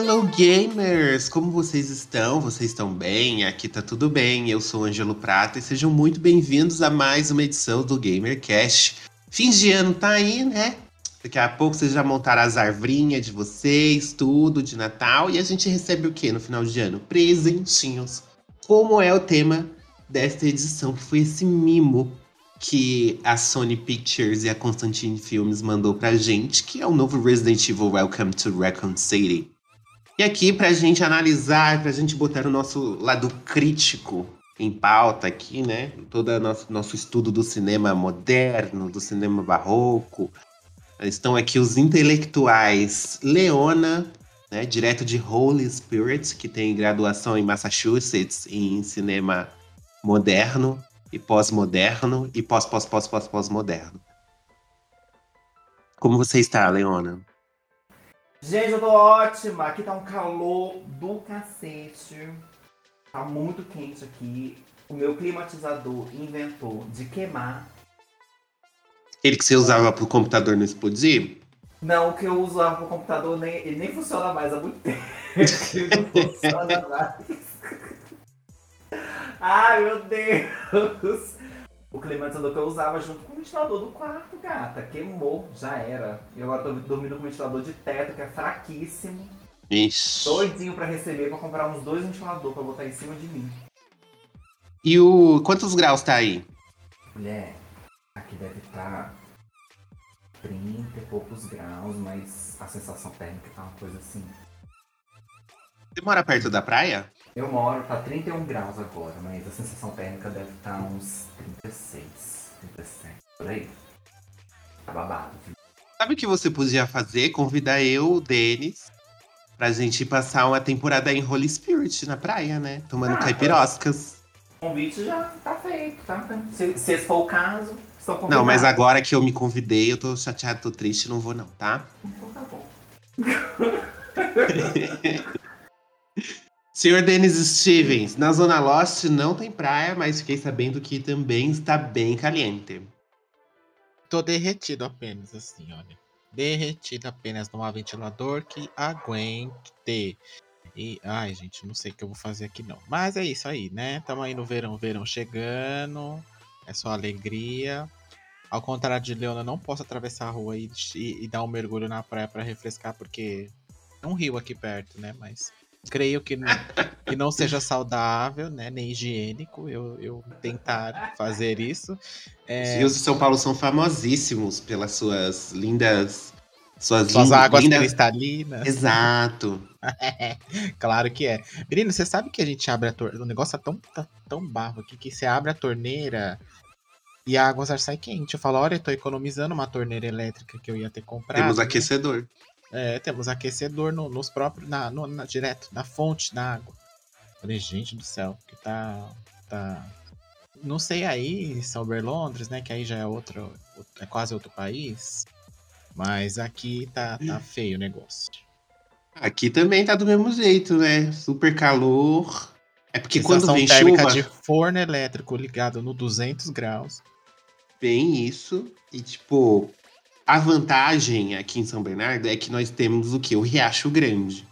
Hello gamers! Como vocês estão? Vocês estão bem? Aqui tá tudo bem. Eu sou Ângelo Prata e sejam muito bem-vindos a mais uma edição do GamerCast. Fim de ano tá aí, né? Daqui a pouco vocês já montaram as arvrinhas de vocês, tudo de Natal. E a gente recebe o que no final de ano? Presentinhos. Como é o tema desta edição, que foi esse mimo que a Sony Pictures e a Constantine Films mandou pra gente, que é o novo Resident Evil Welcome to Raccoon City. E aqui, para a gente analisar, para a gente botar o nosso lado crítico em pauta aqui, né? Todo o nosso, nosso estudo do cinema moderno, do cinema barroco. Estão aqui os intelectuais Leona, né, direto de Holy Spirit, que tem graduação em Massachusetts em cinema moderno e pós-moderno e pós-pós-pós-pós-pós-moderno. Como você está, Leona? Gente, eu tô ótima. Aqui tá um calor do cacete. Tá muito quente aqui. O meu climatizador inventou de queimar. Ele que você usava pro computador não explodir? Não, o que eu usava pro computador nem, ele nem funciona mais há muito tempo. ele não funciona mais. Ai, meu Deus! O climatizador que eu usava junto com o ventilador do quarto, gata. Queimou, já era. E agora tô dormindo com o ventilador de teto, que é fraquíssimo. Isso. Doidinho pra receber, pra comprar uns dois ventiladores pra botar em cima de mim. E o. Quantos graus tá aí? Mulher, aqui deve estar tá 30 e poucos graus, mas a sensação térmica tá uma coisa assim. Você mora perto da praia? Eu moro, tá 31 graus agora, mas a sensação térmica deve estar tá uns 36, 37, por aí. Tá babado. Sabe o que você podia fazer? Convidar eu, o Denis, pra gente passar uma temporada em Holy Spirit na praia, né? Tomando ah, caipiroscas. O convite já tá feito, tá? Se, se esse for o caso, estou convidado. Não, mas agora que eu me convidei, eu tô chateado, tô triste, não vou não, tá? Então tá bom. Senhor Denis Stevens, na Zona Lost não tem praia, mas fiquei sabendo que também está bem caliente. Tô derretido apenas, assim, olha. Derretido apenas num ventilador que aguente. E, ai, gente, não sei o que eu vou fazer aqui não. Mas é isso aí, né? Tamo aí no verão, verão chegando. É só alegria. Ao contrário de Leona, não posso atravessar a rua e, e, e dar um mergulho na praia para refrescar, porque é um rio aqui perto, né? Mas creio que não, que não seja saudável, né, nem higiênico, eu, eu tentar fazer isso. É... Os rios de São Paulo são famosíssimos pelas suas lindas... Suas, suas águas lindas... cristalinas. Exato. claro que é. Menino, você sabe que a gente abre a torneira. O negócio é tão, tá, tão barro aqui que você abre a torneira e a água já sai quente. Eu falo, olha, eu tô economizando uma torneira elétrica que eu ia ter comprado. Temos aquecedor. É, temos aquecedor no, nos próprios, na, no, na, direto, na fonte da água. Falei, gente do céu, que tá, tá. Não sei aí, Sauber Londres, né? Que aí já é outro, é quase outro país. Mas aqui tá, tá feio o negócio. Aqui também tá do mesmo jeito, né? Super calor. É porque Sensação quando vem térmica chuva... de forno elétrico ligado no 200 graus. Bem isso. E tipo, a vantagem aqui em São Bernardo é que nós temos o que? O Riacho Grande,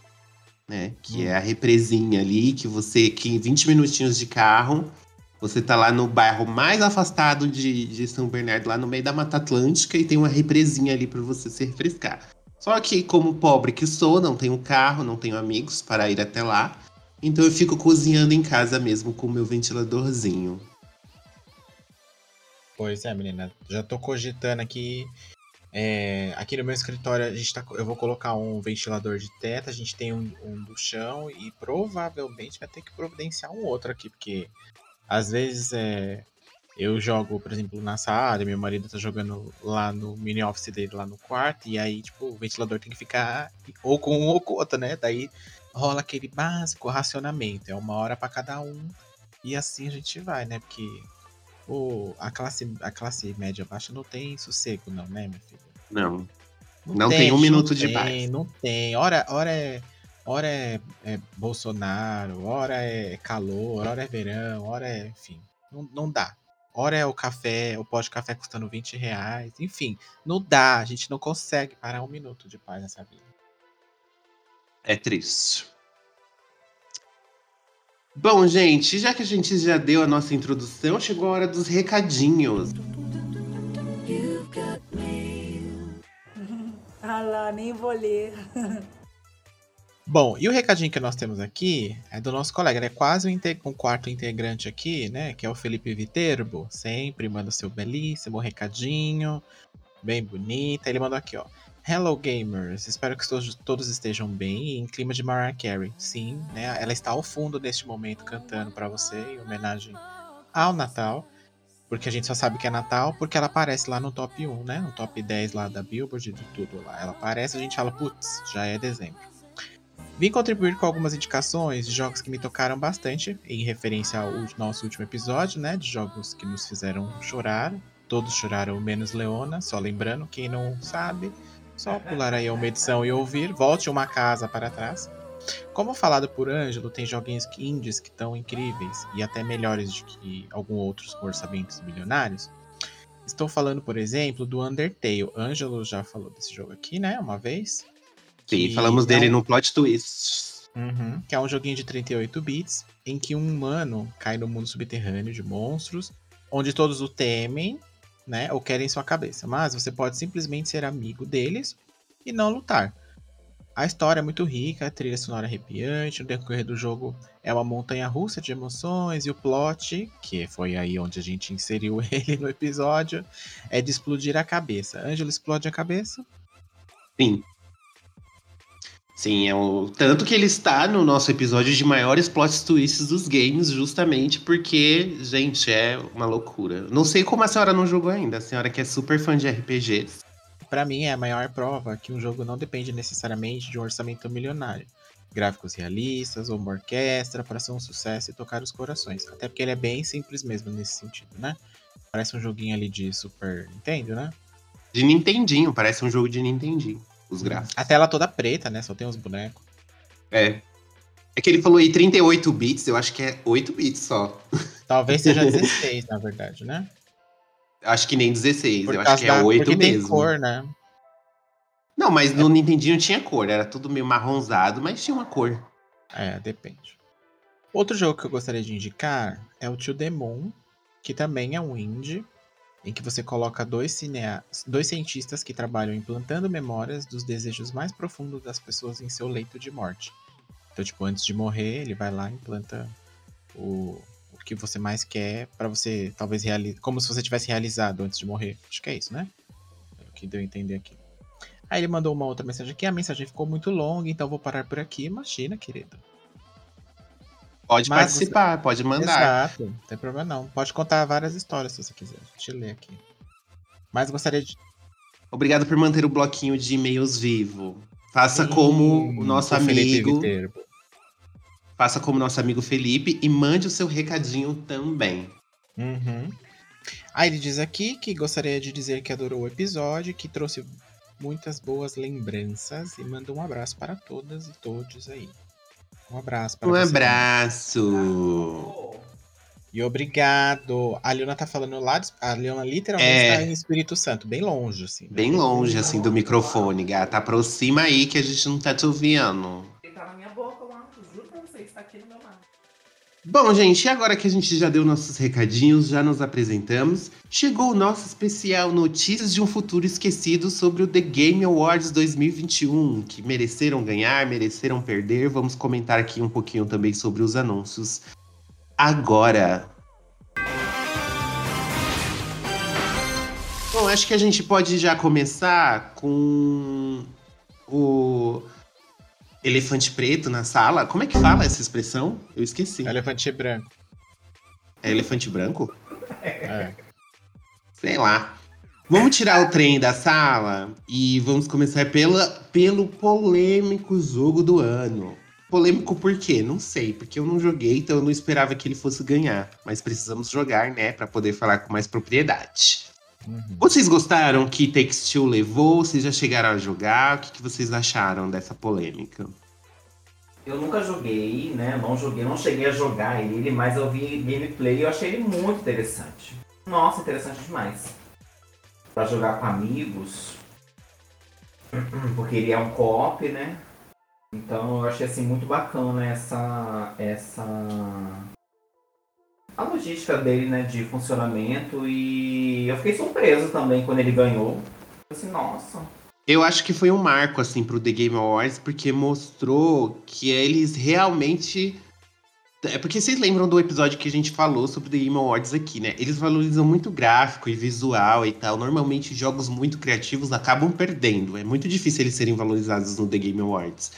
né? Que hum. é a represinha ali, que você, que em 20 minutinhos de carro, você tá lá no bairro mais afastado de, de São Bernardo, lá no meio da Mata Atlântica, e tem uma represinha ali para você se refrescar. Só que, como pobre que sou, não tenho carro, não tenho amigos para ir até lá. Então eu fico cozinhando em casa mesmo com o meu ventiladorzinho. Pois é, menina. Já tô cogitando aqui é, aqui no meu escritório a gente tá, eu vou colocar um ventilador de teto, a gente tem um, um, do chão e provavelmente vai ter que providenciar um outro aqui, porque às vezes é, Eu jogo, por exemplo, na sala, meu marido tá jogando lá no mini office dele, lá no quarto, e aí, tipo, o ventilador tem que ficar ou com um ou com outro, né? Daí rola aquele básico racionamento, é uma hora para cada um, e assim a gente vai, né? Porque a, classe, a classe média baixa não tem sossego, não, né, minha filha? Não. Não, não tem, tem, um minuto de tem, paz. Não tem. Hora, hora é. Hora é, é, Bolsonaro, hora é calor, hora é verão, hora é. Enfim. Não, não dá. Hora é o café, o pó de café custando 20 reais. Enfim, não dá. A gente não consegue parar um minuto de paz nessa vida. É triste. Bom, gente, já que a gente já deu a nossa introdução, chegou a hora dos recadinhos. Ah lá, nem vou ler. Bom, e o recadinho que nós temos aqui é do nosso colega, ele é quase um, um, quarto integrante aqui, né? Que é o Felipe Viterbo. Sempre manda seu belíssimo recadinho, bem bonita. Ele mandou aqui, ó. Hello gamers, espero que todos, estejam bem em clima de Mariah Carey. Sim, né? Ela está ao fundo neste momento cantando para você em homenagem ao Natal. Porque a gente só sabe que é Natal porque ela aparece lá no top 1, né? No top 10 lá da Billboard de tudo lá. Ela aparece e a gente fala, putz, já é dezembro. Vim contribuir com algumas indicações de jogos que me tocaram bastante, em referência ao nosso último episódio, né? De jogos que nos fizeram chorar. Todos choraram, menos Leona, só lembrando, quem não sabe, só pular aí uma edição e ouvir. Volte uma casa para trás. Como falado por Ângelo, tem joguinhos indies que estão incríveis e até melhores do que alguns outros com orçamentos milionários. Estou falando, por exemplo, do Undertale. Ângelo já falou desse jogo aqui, né? Uma vez. Sim, falamos é dele um... no Plot Twist. Uhum, que é um joguinho de 38 bits, em que um humano cai no mundo subterrâneo de monstros, onde todos o temem, né, ou querem sua cabeça. Mas você pode simplesmente ser amigo deles e não lutar. A história é muito rica, a trilha sonora é arrepiante, no decorrer do jogo é uma montanha russa de emoções e o plot, que foi aí onde a gente inseriu ele no episódio, é de explodir a cabeça. Ângelo explode a cabeça? Sim. Sim, é o tanto que ele está no nosso episódio de maiores plot twists dos games, justamente porque, gente, é uma loucura. Não sei como a senhora não jogou ainda, a senhora que é super fã de RPGs. Para mim é a maior prova que um jogo não depende necessariamente de um orçamento milionário. Gráficos realistas ou uma orquestra para ser um sucesso e tocar os corações. Até porque ele é bem simples mesmo nesse sentido, né? Parece um joguinho ali de Super Nintendo, né? De Nintendinho, parece um jogo de Nintendinho os gráficos. A tela toda preta, né? Só tem os bonecos. É. É que ele falou aí 38 bits, eu acho que é 8 bits só. Talvez seja 16, na verdade, né? Acho que nem 16, Por eu acho que é 8 porque mesmo. Tem cor, né? Não, mas no Nintendinho tinha cor, era tudo meio marronzado, mas tinha uma cor. É, depende. Outro jogo que eu gostaria de indicar é o Tio Demon, que também é um indie, em que você coloca dois, cinea... dois cientistas que trabalham implantando memórias dos desejos mais profundos das pessoas em seu leito de morte. Então, tipo, antes de morrer, ele vai lá e implanta o que você mais quer para você, talvez, realizar. Como se você tivesse realizado antes de morrer. Acho que é isso, né? É o que deu a entender aqui. Aí ele mandou uma outra mensagem aqui. A mensagem ficou muito longa, então vou parar por aqui. Imagina, querido. Pode Mas participar, você... pode mandar. Exato, não tem problema não. Pode contar várias histórias se você quiser. Deixa eu ler aqui. Mas gostaria de. Obrigado por manter o bloquinho de e-mails vivo. Faça Sim, como o nosso amigo. Faça como nosso amigo Felipe e mande o seu recadinho também. Uhum. Aí ele diz aqui que gostaria de dizer que adorou o episódio, que trouxe muitas boas lembranças e manda um abraço para todas e todos aí. Um abraço para Um você. abraço. E obrigado. A Leona tá falando lá, a Leona literalmente é. está em Espírito Santo, bem longe, assim. Bem longe, assim, do microfone, gata. Aproxima aí que a gente não tá te ouvindo. Bom, gente, agora que a gente já deu nossos recadinhos, já nos apresentamos, chegou o nosso especial Notícias de um Futuro Esquecido sobre o The Game Awards 2021, que mereceram ganhar, mereceram perder. Vamos comentar aqui um pouquinho também sobre os anúncios. Agora. Bom, acho que a gente pode já começar com o elefante preto na sala. Como é que fala essa expressão? Eu esqueci. Elefante branco. É elefante branco? É. Sei lá. Vamos tirar o trem da sala e vamos começar pela, pelo polêmico jogo do ano. Polêmico por quê? Não sei, porque eu não joguei, então eu não esperava que ele fosse ganhar. Mas precisamos jogar, né, para poder falar com mais propriedade. Uhum. Vocês gostaram que Takes Two levou? Vocês já chegaram a jogar? O que, que vocês acharam dessa polêmica? Eu nunca joguei, né? Não joguei, não cheguei a jogar ele, mas eu vi gameplay e eu achei ele muito interessante. Nossa, interessante demais. Pra jogar com amigos. Porque ele é um co-op, né? Então eu achei assim muito bacana essa. essa. A logística dele, né? De funcionamento. E eu fiquei surpreso também quando ele ganhou. Assim, nossa, Eu acho que foi um marco, assim, pro The Game Awards, porque mostrou que eles realmente. É porque vocês lembram do episódio que a gente falou sobre The Game Awards aqui, né? Eles valorizam muito gráfico e visual e tal. Normalmente, jogos muito criativos acabam perdendo. É muito difícil eles serem valorizados no The Game Awards.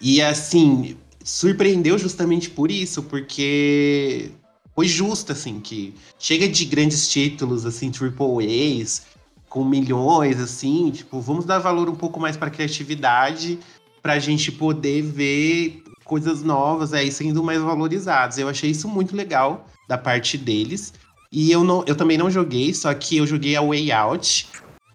E, assim, surpreendeu justamente por isso, porque foi justo, assim, que chega de grandes títulos, assim, triple A's, com milhões, assim, tipo, vamos dar valor um pouco mais pra criatividade, pra gente poder ver coisas novas aí sendo mais valorizadas. Eu achei isso muito legal da parte deles. E eu, não, eu também não joguei, só que eu joguei a Way Out.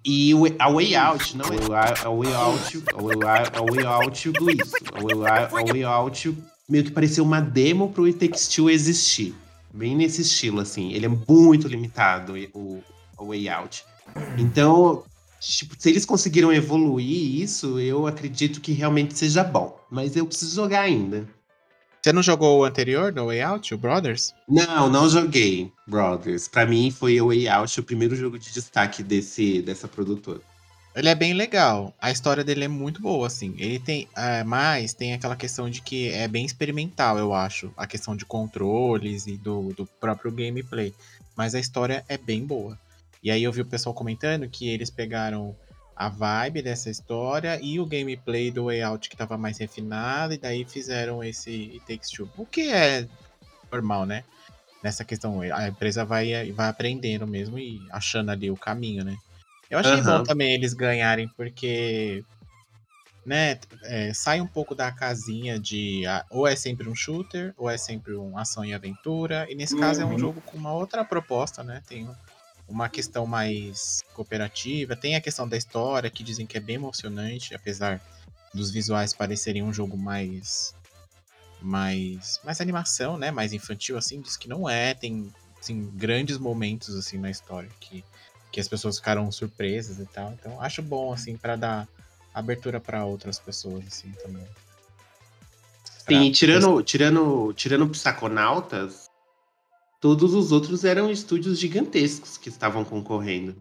E a Way Out, não é a, a Way Out, a a Way Out do isso. A Way, a Way Out meio que pareceu uma demo pro It Takes Two existir. Bem nesse estilo, assim. Ele é muito limitado, o, o Way Out. Então, tipo, se eles conseguiram evoluir isso, eu acredito que realmente seja bom. Mas eu preciso jogar ainda. Você não jogou o anterior, do Way Out, o Brothers? Não, não joguei Brothers. Pra mim foi o Way Out o primeiro jogo de destaque desse, dessa produtora. Ele é bem legal. A história dele é muito boa, assim. Ele tem. É, mas tem aquela questão de que é bem experimental, eu acho. A questão de controles e do, do próprio gameplay. Mas a história é bem boa. E aí eu vi o pessoal comentando que eles pegaram a vibe dessa história e o gameplay do Way Out que tava mais refinado, e daí fizeram esse It Takes Two. O que é normal, né? Nessa questão, a empresa vai, vai aprendendo mesmo e achando ali o caminho, né? Eu achei Aham. bom também eles ganharem, porque né, é, sai um pouco da casinha de ah, ou é sempre um shooter, ou é sempre um ação e aventura. E nesse caso é um Uhum. jogo com uma outra proposta, né? Tem uma questão mais cooperativa, tem a questão da história, que dizem que é bem emocionante, apesar dos visuais parecerem um jogo mais mais mais animação, né, mais infantil assim, diz que não é, tem assim, grandes momentos assim na história que que as pessoas ficaram surpresas e tal. Então, acho bom assim pra dar abertura pra outras pessoas assim também. Pra- Sim, tirando, tirando, tirando Psiconautas, todos os outros eram estúdios gigantescos que estavam concorrendo.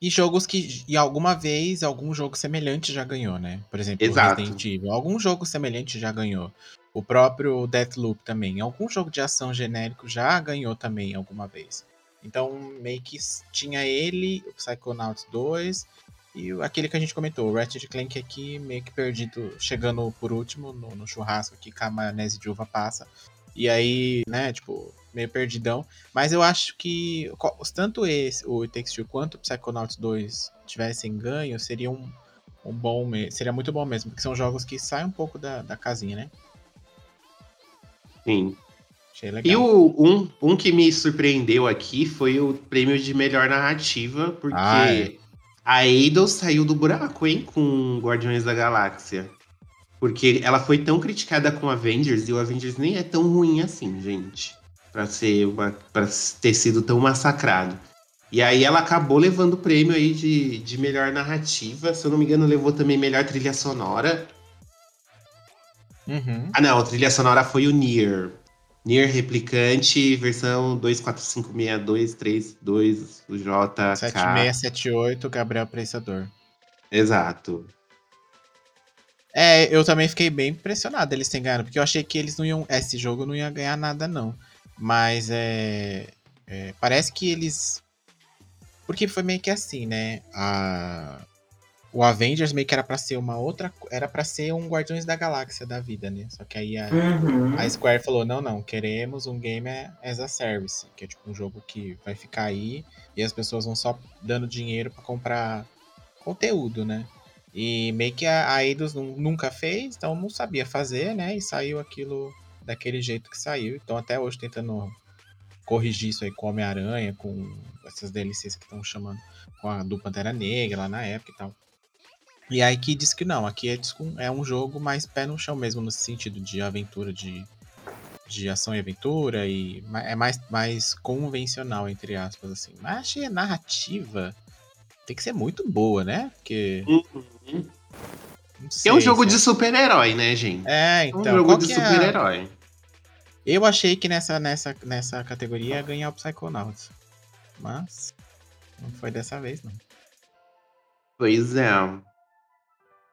E jogos que e alguma vez algum jogo semelhante já ganhou, né? Por exemplo, Exato. Resident Evil. Algum jogo semelhante já ganhou. O próprio Deathloop também. Algum jogo de ação genérico já ganhou também alguma vez. Então, meio que tinha ele, o Psychonauts 2 e aquele que a gente comentou, o Ratchet Clank aqui meio que perdido, chegando por último no, no churrasco que com a maionese de uva passa. E aí, né, tipo, meio perdidão. Mas eu acho que tanto esse, o It Takes Two, quanto o Psychonauts 2 tivessem ganho, seria um, um bom, seria muito bom mesmo, porque são jogos que saem um pouco da, da casinha, né? Sim. E o, um, um que me surpreendeu aqui foi o prêmio de melhor narrativa, porque Ah, é. a Eidos saiu do buraco, hein, com Guardiões da Galáxia. Porque ela foi tão criticada com Avengers, e o Avengers nem é tão ruim assim, gente. Pra, ser uma, pra ter sido tão massacrado. E aí ela acabou levando o prêmio aí de, de melhor narrativa. Se eu não me engano, levou também melhor trilha sonora. Uhum. Ah, não, a trilha sonora foi o Nier. Nier Replicante, versão 2456232, o JK. 7678, Gabriel Pensador. Exato. É, eu também fiquei bem impressionado eles terem ganhado, porque eu achei que eles não iam. Esse jogo não ia ganhar nada, não. Mas é. é, parece que eles. Porque foi meio que assim, né? A, o Avengers meio que era pra ser uma outra. Era pra ser um Guardiões da Galáxia da vida, né? Só que aí a, Uhum. a Square falou: não, não, queremos um game as a service, que é tipo um jogo que vai ficar aí e as pessoas vão só dando dinheiro pra comprar conteúdo, né? E meio que a, a Eidos nu- nunca fez, então não sabia fazer, né? E saiu aquilo daquele jeito que saiu. Então até hoje tentando corrigir isso aí com Homem-Aranha, com essas DLCs que estão chamando, com a do Pantera Negra lá na época e tal. E aí que diz que não, aqui é, é um jogo mais pé no chão mesmo, no sentido de aventura, de, de ação e aventura, e é mais, mais convencional, entre aspas, assim. Mas achei a narrativa tem que ser muito boa, né? Porque. Uhum. não É sei um jogo se de super-herói, né, gente? É, É então. um jogo qual de é super-herói. Eu achei que nessa, nessa, nessa categoria ia ganhar o Psychonauts. Mas. Não foi dessa vez, não. Pois é.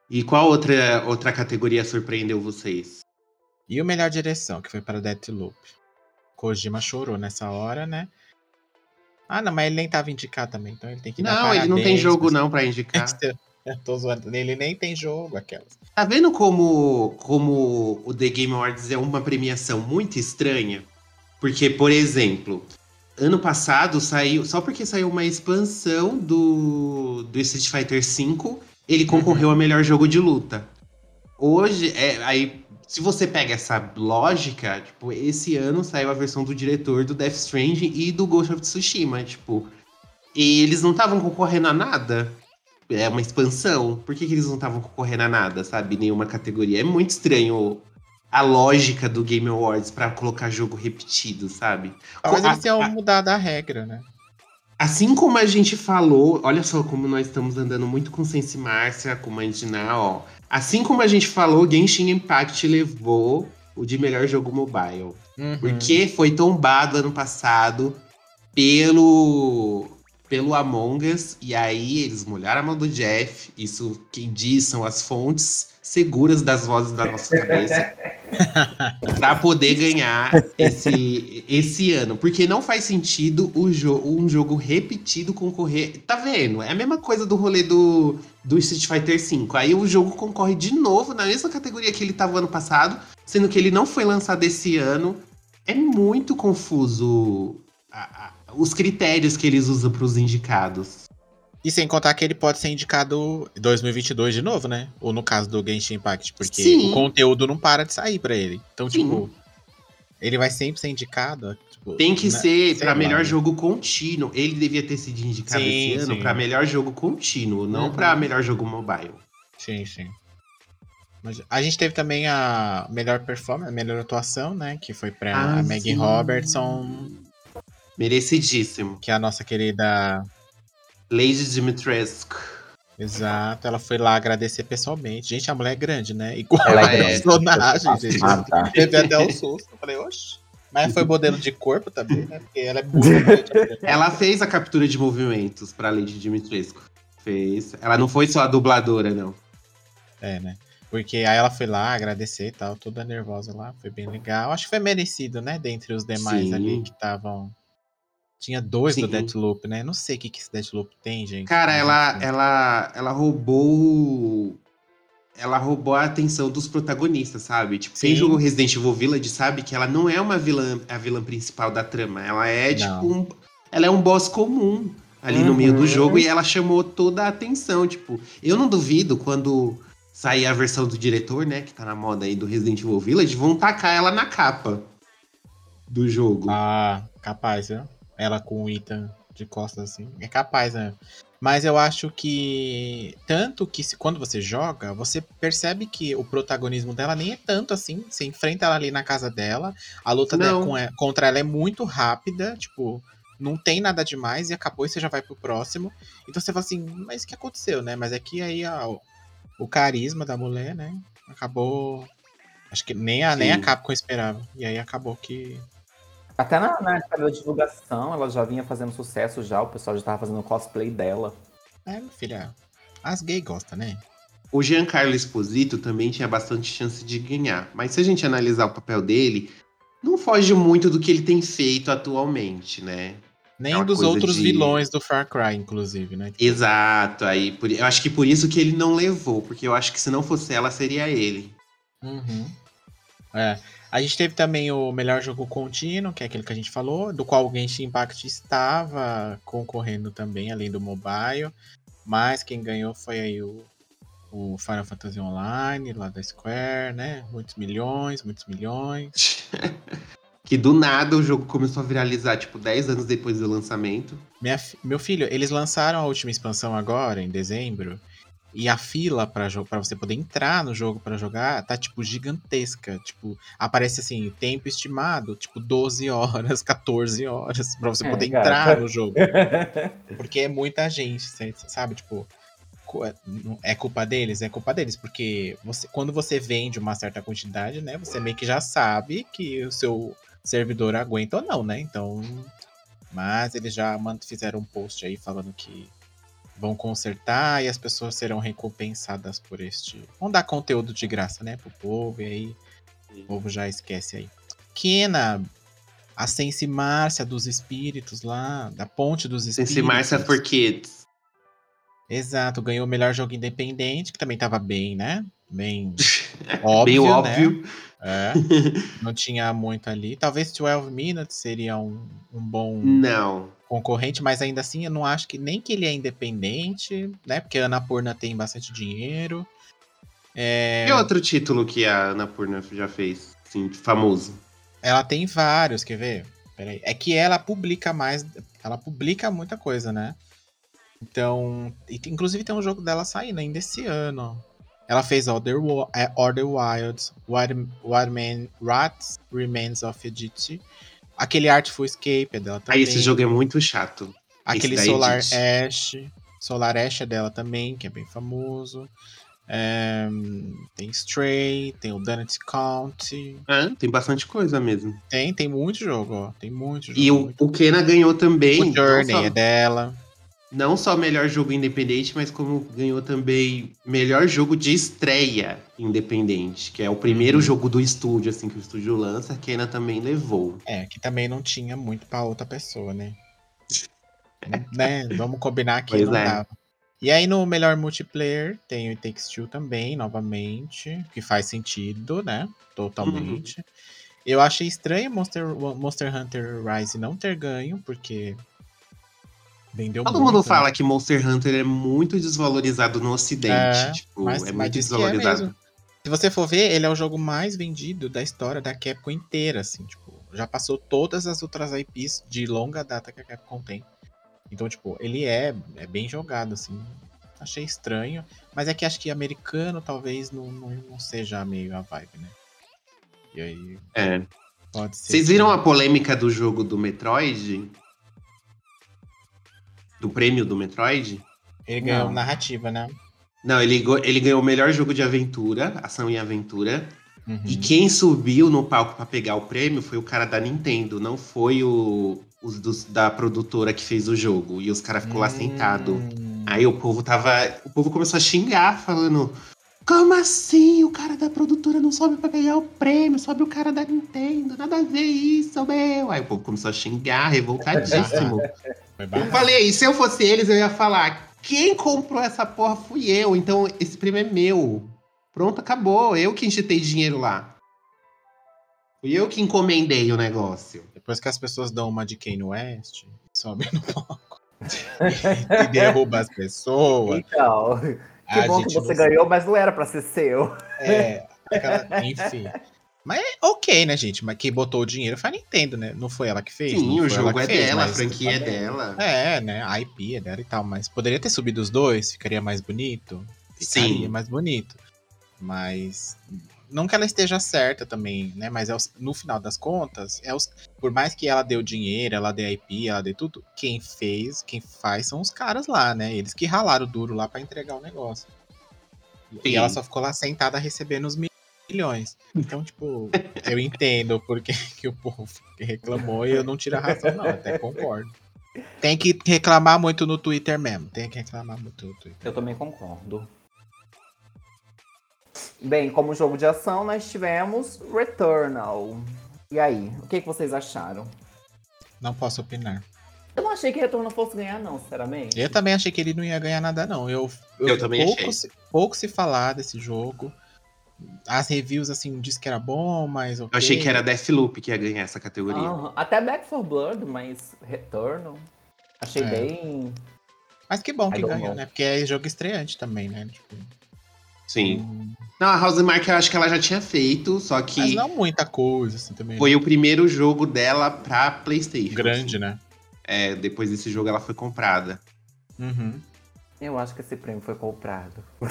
E qual outra, outra categoria surpreendeu vocês? E o melhor direção, que foi para Deathloop. Kojima chorou nessa hora, né? Ah, não, mas ele nem tava indicado também, então ele tem que dar Não, ele não tem jogo não pra indicar. Eu tô zoando. Ele nem tem jogo, aquelas. Tá vendo como, como o The Game Awards é uma premiação muito estranha? Porque, por exemplo, ano passado saiu. Só porque saiu uma expansão do, do Street Fighter V, ele concorreu a melhor jogo de luta. Hoje, é, aí, se você pega essa lógica, tipo, esse ano saiu a versão do diretor do Death Stranding e do Ghost of Tsushima, tipo. E eles não estavam concorrendo a nada é uma expansão. Por que, que eles não estavam concorrendo a nada, sabe? Nenhuma categoria. É muito estranho a lógica do Game Awards pra colocar jogo repetido, sabe? A- eles tenham a- mudado a regra, né? Assim como a gente falou, olha só como nós estamos andando muito com Sense Márcia, com Mandiná, ó. Assim como a gente falou, Genshin Impact levou o de melhor jogo mobile. Uhum. Porque foi tombado ano passado pelo pelo Among Us e aí eles molharam a mão do Jeff. Isso quem diz são as fontes seguras das vozes da nossa cabeça pra poder ganhar esse esse ano, porque não faz sentido o jo um jogo repetido concorrer. Tá vendo? É a mesma coisa do rolê do do Street Fighter V. Aí o jogo concorre de novo na mesma categoria que ele tava ano passado, sendo que ele não foi lançado esse ano. É muito confuso a- a- os critérios que eles usam para os indicados. E sem contar que ele pode ser indicado em 2022 de novo, né? Ou no caso do Genshin Impact, porque Sim. o conteúdo não para de sair pra ele. Então, Sim. tipo, ele vai sempre ser indicado. Tipo, Tem que ser para melhor né? jogo contínuo. Ele devia ter sido indicado Sim, esse ano para melhor jogo contínuo, não Uhum. para melhor jogo mobile. Sim, sim. Mas a gente teve também a melhor performance, a melhor atuação, né? Que foi pra Ah, Maggie sim. Robertson, Merecidíssimo. que é a nossa querida. Lady Dimitrescu. Exato, ela foi lá agradecer pessoalmente. Gente, a mulher é grande, né? Igual Ela a é personagem, gente. Ah, tá. Teve até um susto. Eu falei, oxe. Mas foi modelo de corpo também, né? Porque ela é muito mulher. Ela fez a captura de movimentos para Lady Dimitrescu. Fez. Ela não foi só a dubladora, não. É, né? Porque aí ela foi lá agradecer e tal, toda nervosa lá, foi bem legal. Acho que foi merecido, né? Dentre os demais Sim. ali que estavam. Tinha dois do Sim. Deathloop, né? Não sei o que, que esse Deathloop tem, gente. Cara, ela, enfim. ela, ela roubou. Ela roubou a atenção dos protagonistas, sabe? Tipo, quem Sim. jogou Resident Evil Village sabe que ela não é uma vilã, a vilã principal da trama. Ela é, Não. tipo, um, ela é um boss comum ali no meio do Uhum. jogo e ela chamou toda a atenção. Tipo, eu não duvido quando sair a versão do diretor, né? Que tá na moda aí do Resident Evil Village, vão tacar ela na capa do jogo. Ah, capaz, viu? Ela com o Ethan de costas assim. É capaz, né? Mas eu acho que. Tanto que se, quando você joga, você percebe que o protagonismo dela nem é tanto assim. Você enfrenta ela ali na casa dela. A luta dela com contra ela é muito rápida. Tipo, não tem nada demais e acabou e você já vai pro próximo. Então você fala assim, mas o que aconteceu, né? Mas é que aí ó, o- carisma da mulher, né? Acabou. Acho que nem a, nem a. Capcom esperava. E aí acabou que. Até na, na época da divulgação, ela já vinha fazendo sucesso já, o pessoal já tava fazendo cosplay dela. É, meu filha. As gays gostam, né? O Giancarlo Esposito também tinha bastante chance de ganhar, mas se a gente analisar o papel dele, não foge muito do que ele tem feito atualmente, né? Nem Aquela dos outros de- vilões do Far Cry, inclusive, né? Exato, aí por- eu acho que por isso que ele não levou, porque eu acho que se não fosse ela, seria ele. Uhum. É. A gente teve também o melhor jogo contínuo, que é aquele que a gente falou, do qual o Genshin Impact estava concorrendo também, além do mobile. Mas quem ganhou foi aí o, o Final Fantasy Online, lá da Square, né? Muitos milhões, muitos milhões. que do nada o jogo começou a viralizar, tipo, 10 anos depois do lançamento. Minha meu filho, eles lançaram a última expansão agora, em dezembro. E a fila pra jo- pra você poder entrar no jogo pra jogar tá, tipo, gigantesca. Tipo, aparece assim, tempo estimado, tipo, 12 horas, 14 horas, pra você É, poder entrar no jogo. Porque é muita gente, sabe? Tipo, não- é culpa deles? É culpa deles, porque você, quando você vende uma certa quantidade, né, você meio que já sabe que o seu servidor aguenta ou não, né? Então. Mas eles já fizeram um post aí falando que vão consertar e as pessoas serão recompensadas por este. Vão dar conteúdo de graça, né, pro povo, e aí o povo já esquece aí. Kena, a Sense Márcia dos espíritos lá, da Ponte dos Espíritos. Sense Márcia for Kids. Exato, ganhou o melhor jogo independente, que também tava bem, né? Bem óbvio, né? óbvio. É, não tinha muito ali. Talvez 12 Minutes seria um, um bom Não. Concorrente, mas ainda assim eu não acho que nem que ele é independente, né? Porque a Anapurna tem bastante dinheiro. É, E outro título que a Anapurna já fez, assim, famoso? ela tem vários, quer ver? Peraí. É que ela publica mais. Ela publica muita coisa, né? Então. inclusive tem um jogo dela saindo ainda esse ano. Ela fez Order, é, Order Wilds, Wild, Wild Man, Rats Remains of Edith. Aquele Artful Escape é dela também. esse jogo é muito chato. Aquele da Solar Edith. Ash. Solar Ash é dela também, que é bem famoso. É, tem Stray, tem o Donut County. Ah, tem bastante coisa mesmo. Tem, tem muito jogo, ó. Tem muito jogo. E o, muito. o Kena ganhou também. O não Journey só- é dela. Não só melhor jogo independente, mas como ganhou também melhor jogo de estreia independente, que é o primeiro Uhum. jogo do estúdio, assim, que o estúdio lança, a Kena também levou. É, que também não tinha muito pra outra pessoa, né? né? Vamos combinar que Pois não é. dava. E aí no melhor multiplayer tem o It Takes Two também, novamente, que faz sentido, né? Totalmente. Eu achei estranho Monster, Monster Hunter Rise não ter ganho, porque vendeu Todo muito. mundo né? fala que Monster Hunter é muito desvalorizado no ocidente. É, tipo, mas, é muito que é desvalorizado. mesmo. Se você for ver, ele é o jogo mais vendido da história da Capcom inteira, assim, tipo, já passou todas as outras IPs de longa data que a Capcom tem. Então, tipo, ele é, é bem jogado, assim. Achei estranho, mas é que acho que americano talvez não, não, não seja meio a vibe, né? E aí É. pode ser. Vocês que- viram a polêmica do jogo do Metroid? Do prêmio do Metroid? Ele ganhou Não. narrativa, né? Não, ele, ele ganhou o melhor jogo de aventura, ação e aventura. Uhum. E quem subiu no palco pra pegar o prêmio foi o cara da Nintendo, não foi o os dos- da produtora que fez o jogo. E os caras ficou lá sentado. Hum. Aí o povo tava. O povo começou a xingar, falando. Como assim? O cara da produtora não sobe pra pegar o prêmio, sobe o cara da Nintendo, nada a ver isso, meu. Aí o povo começou a xingar, revoltadíssimo. Eu falei, se eu fosse eles, eu ia falar: quem comprou essa porra fui eu, então esse prêmio é meu. Pronto, acabou. Eu que injetei dinheiro lá. Fui eu que encomendei o negócio. Depois que as pessoas dão uma de Kanye West, sobe no palco. e derruba as pessoas. Então, que a bom que você não- ganhou, mas não era pra ser seu. É, aquela- enfim. Mas é ok, né, gente? Mas quem botou o dinheiro foi a Nintendo, né? Não foi ela que fez. Sim, o jogo é fez, dela, a franquia é dela. É, né? A IP é dela e tal. Mas poderia ter subido os dois, ficaria mais bonito. Ficaria Sim. mais bonito. Mas. Não que ela esteja certa também, né? Mas é os- no final das contas, é os, por mais que ela deu dinheiro, ela deu IP, ela deu tudo, quem fez, quem faz são os caras lá, né? Eles que ralaram duro lá pra entregar o negócio. E Sim. ela só ficou lá sentada recebendo os milhões. Então, tipo, eu entendo porque que o povo reclamou e eu não tiro a razão, não. Até concordo. Tem que reclamar muito no Twitter mesmo. Tem que reclamar muito no Twitter. Eu também concordo. Bem, como jogo de ação, nós tivemos Returnal. E aí, o que, que vocês acharam? Não posso opinar. Eu não achei que Retorno fosse ganhar, não, sinceramente. Eu também achei que ele não ia ganhar nada, não. Eu, Eu também pouco achei. Se, pouco se falar desse jogo. As reviews, assim, diz que era bom, mas. Eu achei que era Deathloop que ia ganhar essa categoria. Aham, Até Back for Blood, mas Retorno. Achei É. bem. Mas que bom que I ganhou, know. né? Porque é jogo estreante também, né? Tipo, Sim. hum, Não, a Housemark eu acho que ela já tinha feito, só Mas que não muita coisa, assim, também. foi o primeiro jogo dela pra PlayStation. grande, né? É, depois desse jogo ela foi comprada. Uhum. Eu acho que esse prêmio foi comprado.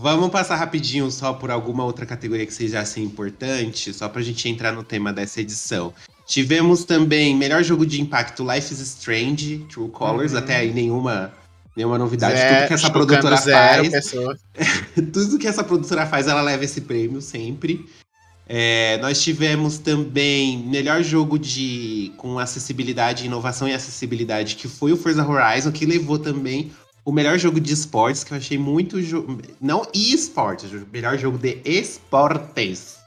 Vamos passar rapidinho só por alguma outra categoria que seja assim importante, só pra gente entrar no tema dessa edição. Tivemos também melhor jogo de impacto Life is Strange, True Colors, Uhum. até aí nenhuma, nenhuma novidade. Zero, Tudo que essa produtora zero faz, tudo que essa produtora faz, ela leva esse prêmio sempre. É, nós tivemos também melhor jogo de com acessibilidade, inovação e acessibilidade, que foi o Forza Horizon, que levou também o melhor jogo de esportes, que eu achei muito. Não e-esportes, o melhor jogo de esportes,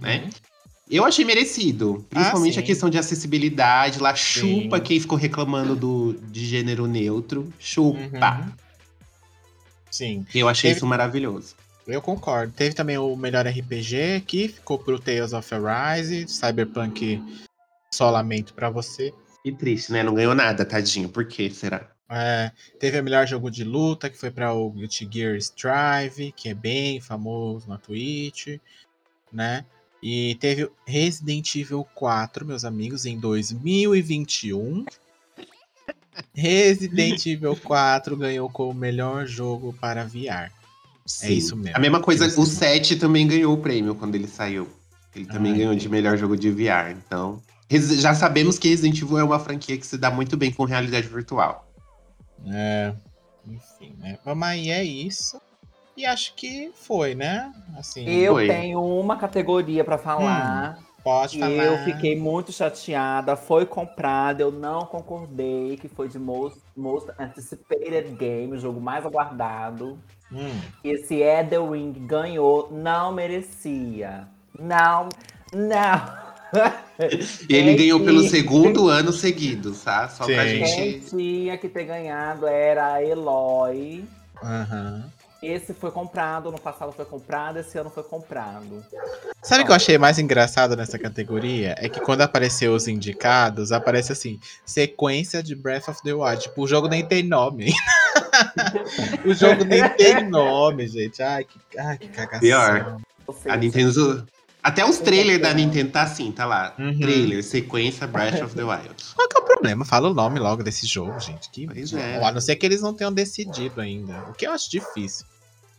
né? Eu achei merecido. Principalmente sim. a questão de acessibilidade. Lá chupa Sim. quem ficou reclamando do, de gênero neutro. Chupa. Uhum. Sim, Eu achei Teve- isso maravilhoso. Eu concordo. Teve também o melhor RPG, que ficou pro Tales of Arise, Cyberpunk só lamento pra você. Que triste, né? Não ganhou nada, tadinho. Por que será? É, teve o melhor jogo de luta, que foi para o Guilty Gear Strive, que é bem famoso na Twitch, né? E teve Resident Evil 4, meus amigos, em 2021. Resident Evil 4 ganhou como melhor jogo para VR. Sim. isso mesmo. A mesma coisa, o mesmo. 7 também ganhou o prêmio quando ele saiu. Ele também Ah, ganhou de melhor jogo de VR. Então, já sabemos que Resident Evil é uma franquia que se dá muito bem com realidade virtual. É, enfim, né? Mas aí é isso. E acho que foi, né? Assim, Eu Foi. tenho uma categoria pra falar. pode E falar. eu fiquei muito chateada. Foi comprada, eu não concordei. Que foi de Most, most Anticipated Game, o jogo mais aguardado. Hum, Esse é Ring ganhou, não merecia. Não, não. E ele Quem ganhou pelo segundo ano seguido, tá? Só pra Sim. Quem gente. tinha que ter ganhado era a Eloy. aham. Esse foi comprado, no passado foi comprado, esse ano foi comprado. Sabe o que eu achei mais engraçado nessa categoria? É que quando apareceu os indicados, aparece assim, sequência de Breath of the Wild. Tipo, o jogo nem tem nome. o jogo nem tem nome, gente. Ai, que, ai, que cagação. Pior. A Nintendo. Até os trailers da Nintendo tá assim, tá lá. Uhum. Trailer, sequência Breath of the Wild. Qual que é o problema? Fala o nome logo desse jogo, gente. Que... Pois é. A não ser que eles não tenham decidido ainda. O que eu acho difícil.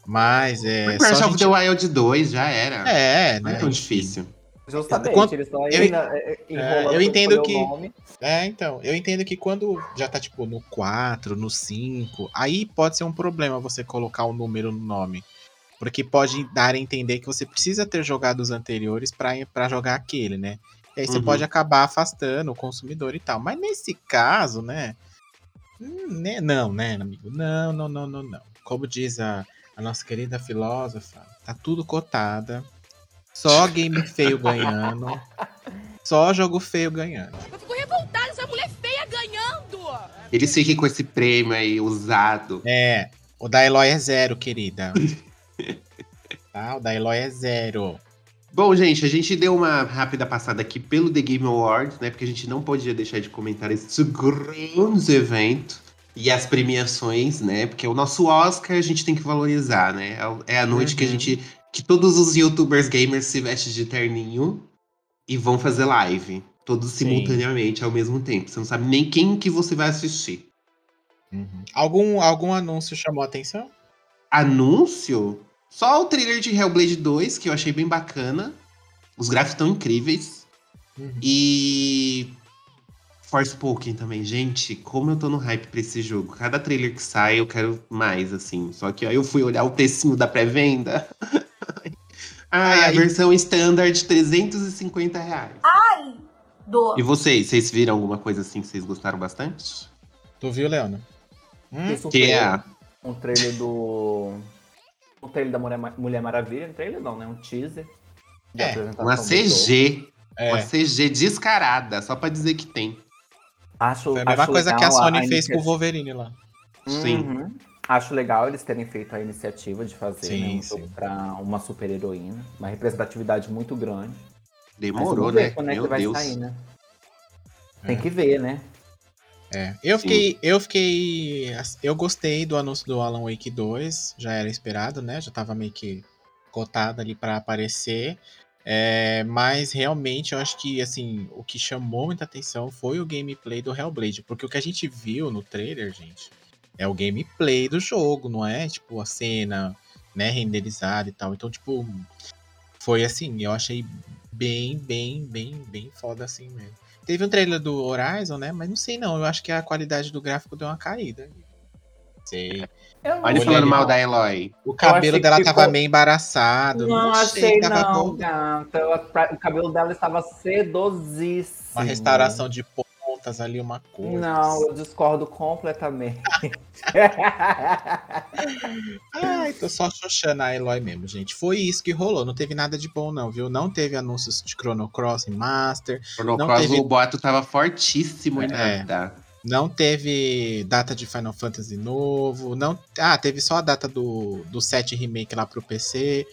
Mas é. Breath of gente- the Wild 2 já era. É, Não né? é tão enfim. difícil. Justamente, Quando- eles estão eu- ainda é, enrolando eu pra entendo que- nome. É, então, eu entendo que quando já tá, tipo, no 4, no 5, aí pode ser um problema você colocar o número no nome. Porque pode dar a entender que você precisa ter jogado os anteriores pra pra jogar aquele, né? E aí você Uhum. pode acabar afastando o consumidor e tal. Mas nesse caso, né? hum, né, Não, né, amigo? Não, não, não, não, não. Como diz a, a nossa querida filósofa, tá tudo cotada. Só game feio ganhando. Só jogo feio ganhando. Eu fico revoltada, essa mulher feia ganhando! Eles fiquem com esse prêmio aí usado. É, o da Eloy é zero, querida. tá? O da Eloy é zero. Bom, gente, a gente deu uma rápida passada aqui pelo The Game Awards, né? Porque a gente não podia deixar de comentar esse grande evento e as premiações, né? Porque o nosso Oscar a gente tem que valorizar, né? É a noite que a Uhum. gente. Que todos os youtubers gamers se vestem de terninho e vão fazer live. Todos Sim. simultaneamente ao mesmo tempo. Você não sabe nem quem que você vai assistir. Uhum. Algum, algum anúncio chamou a atenção? Anúncio? Só o trailer de Hellblade 2, que eu achei bem bacana. Os gráficos estão incríveis. Uhum. E. Forspoken também. Gente, como eu tô no hype pra esse jogo. Cada trailer que sai, eu quero mais, assim. Só que aí eu fui olhar o precinho da pré-venda. Ai, a Ai. versão standard, 350 reais. Do. E vocês? Vocês viram alguma coisa assim que vocês gostaram bastante? Tu viu, Leona? Hum? Que é. um trailer do. Um trailer da Mulher, Ma- Mulher Maravilha. Um trailer não, né? Um teaser. de É, apresentação Uma. CG. É, Uma CG descarada, só pra dizer que tem. Acho, foi a mesma acho coisa que a Sony fez com o. Wolverine lá. Sim. Uhum. Acho legal eles terem feito a iniciativa de fazer Sim, né, um jogo pra uma super heroína. Uma representatividade muito grande. Demorou, né? Quando é Meu que vai Deus. sair, né? Tem É. que ver, né? É, eu Sim. fiquei, eu fiquei, eu gostei do anúncio do Alan Wake 2, já era esperado, né? Já tava meio que cotado ali pra aparecer. É, mas realmente eu acho que assim, o que chamou muita atenção foi o gameplay do Hellblade, porque o que a gente viu no trailer, gente, é o gameplay do jogo, não é tipo a cena, né, renderizada e tal. Então, tipo, foi assim, eu achei bem, bem, bem, bem foda assim mesmo. Teve um trailer do Horizon, né? Mas não sei não. Eu acho que a qualidade do gráfico deu uma caída. Sei. Eu não Olha falando mal não. da Eloy. O cabelo achei dela que tava ficou- meio embaraçado. Não, sei, achei tava não, gata. O cabelo dela estava sedosíssimo. Uma restauração de pontas ali, uma coisa. Não, eu discordo completamente. Ai, tô só xoxando a Eloy mesmo, gente. Foi isso que rolou. Não teve nada de bom, não, viu? Não teve anúncios de Chrono Cross em Master. Chrono Não Cross, teve- o boato tava fortíssimo É. ainda. Não teve data de Final Fantasy novo. Não... Ah, teve só a data do, do 7 Remake lá pro PC.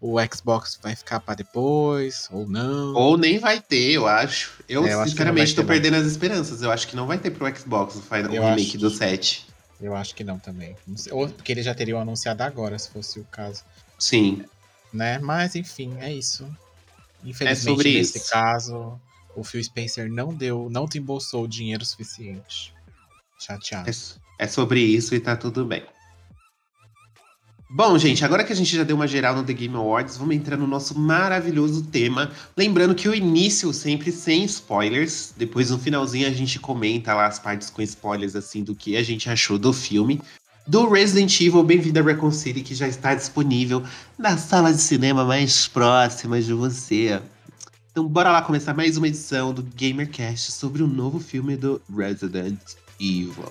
O Xbox vai ficar pra depois, ou não. Ou nem vai ter, eu acho. Eu, É, eu que sinceramente, tô ter, perdendo as esperanças. Eu acho que não vai ter pro Xbox o, final, Eu remake acho. do 7. Eu acho que não também. Não sei- Ou porque eles já teriam anunciado agora, se fosse o caso. Sim. Né? Mas, enfim, é isso. Infelizmente, É nesse isso. caso, o Phil Spencer não deu, não desembolsou o dinheiro suficiente. Chateado. É, é sobre isso e tá tudo bem. Bom, gente, agora que a gente já deu uma geral no The Game Awards, vamos entrar no nosso maravilhoso tema. Lembrando que o início sempre sem spoilers. Depois no finalzinho a gente comenta lá as partes com spoilers assim do que a gente achou do filme. Do Resident Evil Bem-vindo a Raccoon City, que já está disponível na sala de cinema mais próxima de você. Então bora lá começar mais uma edição do GamerCast sobre o novo filme do Resident Evil.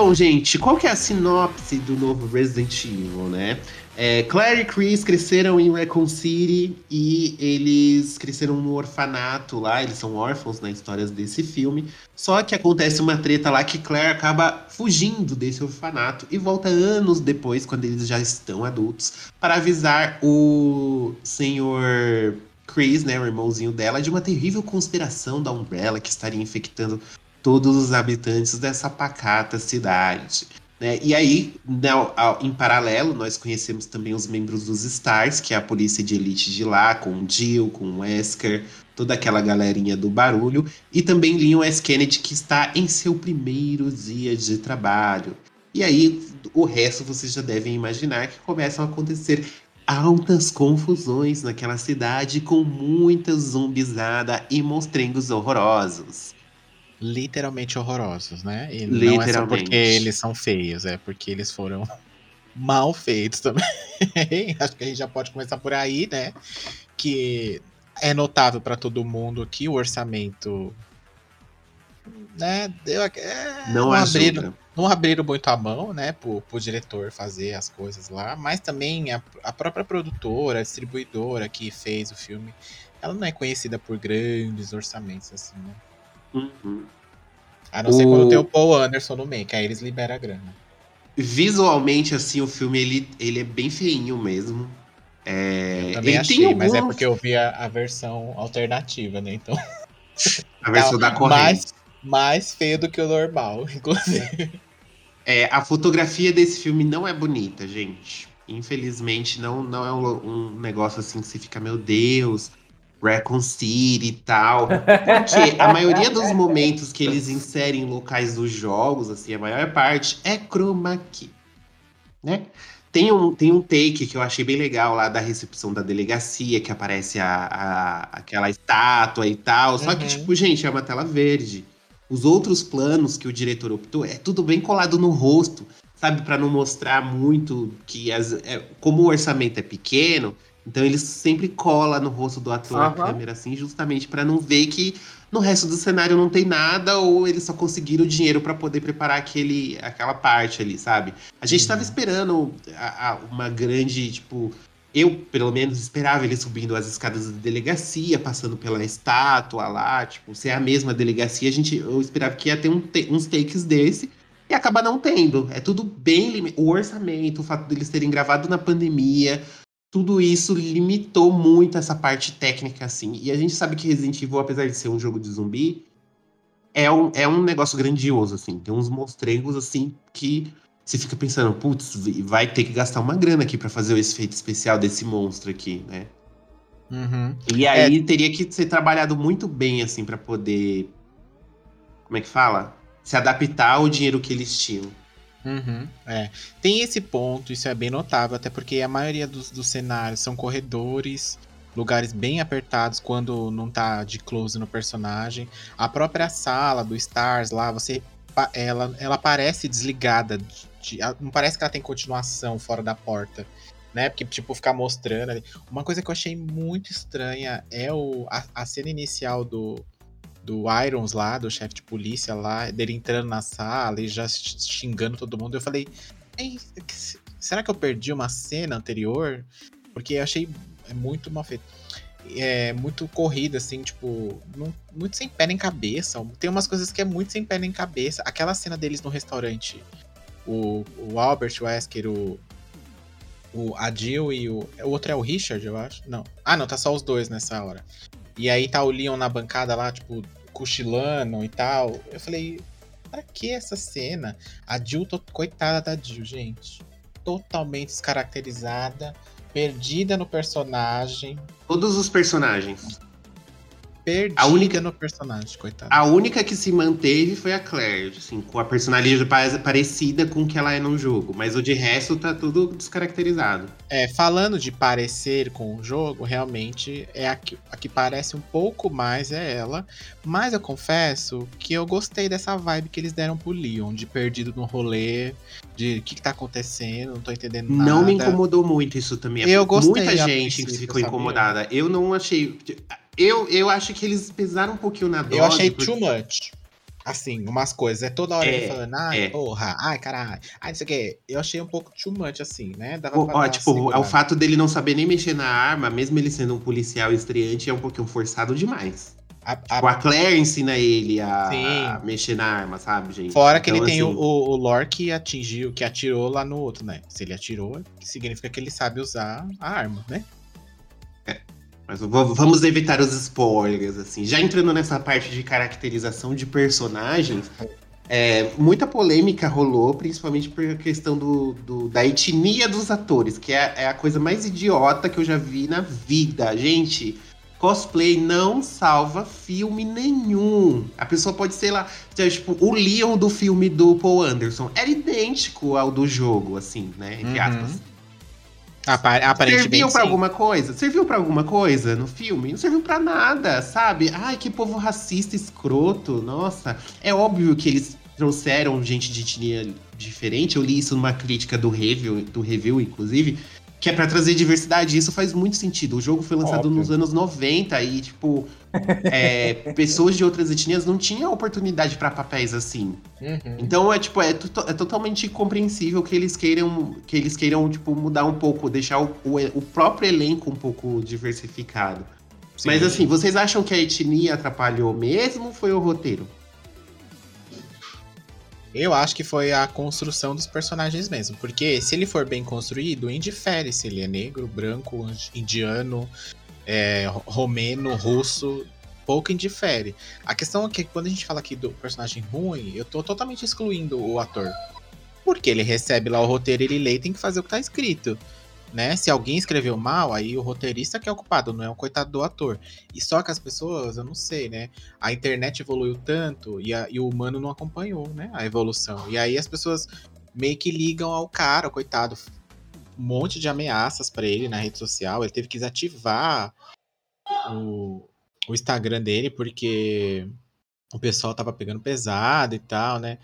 Bom, gente, qual que é a sinopse do novo Resident Evil, né? É, Claire e Chris cresceram em Raccoon City e eles cresceram no orfanato lá, eles são órfãos na história desse filme. Só que acontece uma treta lá que Claire acaba fugindo desse orfanato e volta anos depois, quando eles já estão adultos, para avisar o senhor Chris, né, o irmãozinho dela, de uma terrível conspiração da Umbrella que estaria infectando todos os habitantes dessa pacata cidade. Né? E aí, ao- em paralelo, nós conhecemos também os membros dos Stars, que é a polícia de elite de lá, com o Jill, com o Wesker, toda aquela galerinha do barulho, e também Leon S. Kennedy, que está em seu primeiro dia de trabalho. E aí, o resto vocês já devem imaginar que começam a acontecer altas confusões naquela cidade com muita zumbizada e monstrengos horrorosos. Literalmente horrorosos, né? E não é só Literalmente. porque eles são feios, é porque eles foram mal feitos também. Acho que a gente já pode começar por aí, né? Que é notável para todo mundo que o orçamento. Né, deu, é, Não abriram, ajuda. não abriram muito a mão, né, pro, pro diretor fazer as coisas lá, mas também a, a própria produtora, a distribuidora que fez o filme, ela não é conhecida por grandes orçamentos, assim, né? Uhum. A não ser O- quando tem o Paul Anderson no meio, que aí eles liberam a grana. Visualmente, assim, o filme ele, ele é bem feinho mesmo. É, Eu também ele achei, mas é porque eu vi a, a versão alternativa, né? Então, a versão da corrente. mais, mais feio do que o normal, inclusive. É, a fotografia desse filme não é bonita, gente. Infelizmente, não, não é um, um negócio assim que você fica, meu Deus. Raccoon City e tal. Porque a maioria dos momentos que eles inserem em locais dos jogos, assim, a maior parte é chroma key, né? Tem um, tem um take que eu achei bem legal lá da recepção da delegacia, que aparece a, a- aquela estátua e tal. Só que, Uhum. tipo, gente, é uma tela verde. Os outros planos que o diretor optou é tudo bem colado no rosto, sabe? Pra não mostrar muito que as, é, como o orçamento é pequeno, então ele sempre cola no rosto do ator a Aham. câmera assim, justamente pra não ver que no resto do cenário não tem nada ou eles só conseguiram o dinheiro pra poder preparar aquele, aquela parte ali, sabe? A gente tava esperando a- a- uma grande, tipo. Eu, pelo menos, esperava ele subindo as escadas da delegacia, passando pela estátua lá, tipo, ser a mesma delegacia. A gente, eu esperava que ia ter um te- uns takes desse e acaba não tendo. É tudo bem. O orçamento, o fato deles terem gravado na pandemia, tudo isso limitou muito essa parte técnica, assim. E a gente sabe que Resident Evil, apesar de ser um jogo de zumbi, é um, é um negócio grandioso, assim. Tem uns monstrengos, assim, que você fica pensando, putz, vai ter que gastar uma grana aqui pra fazer o efeito especial desse monstro aqui, né? Uhum. E aí teria que ser trabalhado muito bem, assim, pra poder. Como é que fala? Se adaptar ao dinheiro que eles tinham. Uhum, é. Tem esse ponto, isso é bem notável, até porque a maioria dos, dos cenários são corredores, lugares bem apertados quando não tá de close no personagem. A própria sala do Stars lá, você. Ela, ela parece desligada. de- não parece que ela tem continuação fora da porta. Né? Porque, tipo, ficar mostrando ali. Uma coisa que eu achei muito estranha é o, a, a cena inicial do, do Irons lá, do chefe de polícia lá, dele entrando na sala e já xingando todo mundo. Eu falei, "Ei, que- será que eu perdi uma cena anterior? Porque eu achei é muito mal feito. É muito corrida, assim, tipo, não- muito sem pé nem cabeça. Tem umas coisas que é muito sem pé nem cabeça. Aquela cena deles no restaurante, o, o Albert Wesker, o, o a Jill e o. O outro é o Richard, eu acho. Não. Ah, não, tá só os dois nessa hora. E aí tá o Leon na bancada lá, tipo, cochilando e tal. Eu falei, pra que essa cena? A Jill, to- coitada da Jill, gente. Totalmente descaracterizada, perdida no personagem. Todos os personagens. Perdida A única- no personagem, coitada. A única que se manteve foi a Claire, assim, com a personalidade pa- parecida com o que ela é no jogo. Mas o de resto tá tudo descaracterizado. É, falando de parecer com o jogo, realmente é a que, a que parece um pouco mais é ela. Mas eu confesso que eu gostei dessa vibe que eles deram pro Leon, de perdido no rolê, de o que, que tá acontecendo, não tô entendendo nada. Não me incomodou muito isso também. Eu gostei, Muita gente ficou sabia? incomodada. Eu não achei. Eu, eu acho que eles pesaram um pouquinho na dose. Eu achei porque- too much. Assim, umas coisas. É toda hora É, ele falando, ai, é. porra, ai, caralho, ai, não sei o quê. Eu achei um pouco too much, assim, né? Dava pra ó, tipo, segurada. o fato dele não saber nem mexer na arma, mesmo ele sendo um policial estreante, é um pouquinho forçado demais. A- a- Tipo, a Claire ensina ele a, a mexer na arma, sabe, gente? Fora que Então, ele tem o, assim, o, o lore que atingiu, que atirou lá no outro, né? Se ele atirou, significa que ele sabe usar a arma, né? Mas vamos evitar os spoilers, assim. Já entrando nessa parte de caracterização de personagens, é, muita polêmica rolou, principalmente por questão do, do- da etnia dos atores, que é, é a coisa mais idiota que eu já vi na vida. Gente, cosplay não salva filme nenhum. A pessoa pode ser lá, tipo, o Leon do filme do Paul Anderson. Era idêntico ao do jogo, assim, né? Entre Uhum. aspas. Apa- Aparentemente Serviu pra sim. alguma coisa? Serviu pra alguma coisa no filme? Não serviu pra nada, sabe? Ai, que povo racista, escroto. Nossa, é óbvio que eles trouxeram gente de etnia diferente. Eu li isso numa crítica do review, do review inclusive, que é pra trazer diversidade. Isso faz muito sentido. O jogo foi lançado Óbvio. nos anos 90 e, tipo, é, pessoas de outras etnias não tinham oportunidade pra papéis assim. Uhum. Então é tipo, é, é totalmente compreensível que eles queiram, que eles queiram tipo mudar um pouco, deixar o, o, o próprio elenco um pouco diversificado. Mas Sim. assim, vocês acham que a etnia atrapalhou mesmo ou foi o roteiro? Eu acho que foi a construção dos personagens mesmo. Porque se ele for bem construído, indifere se ele é negro, branco, indiano, é, ro- romeno, russo. Pouco indifere. A questão é que quando a gente fala aqui do personagem ruim, eu tô totalmente excluindo o ator. Porque ele recebe lá o roteiro, ele lê e tem que fazer o que tá escrito. Né? Se alguém escreveu mal, aí o roteirista que é o culpado, não é o coitado do ator. E só que as pessoas, eu não sei, né? A internet evoluiu tanto e, a- e o humano não acompanhou, né? A evolução. E aí as pessoas meio que ligam ao cara, coitado. Um monte de ameaças pra ele na rede social. Ele teve que desativar o, o Instagram dele porque o pessoal tava pegando pesado e tal, né?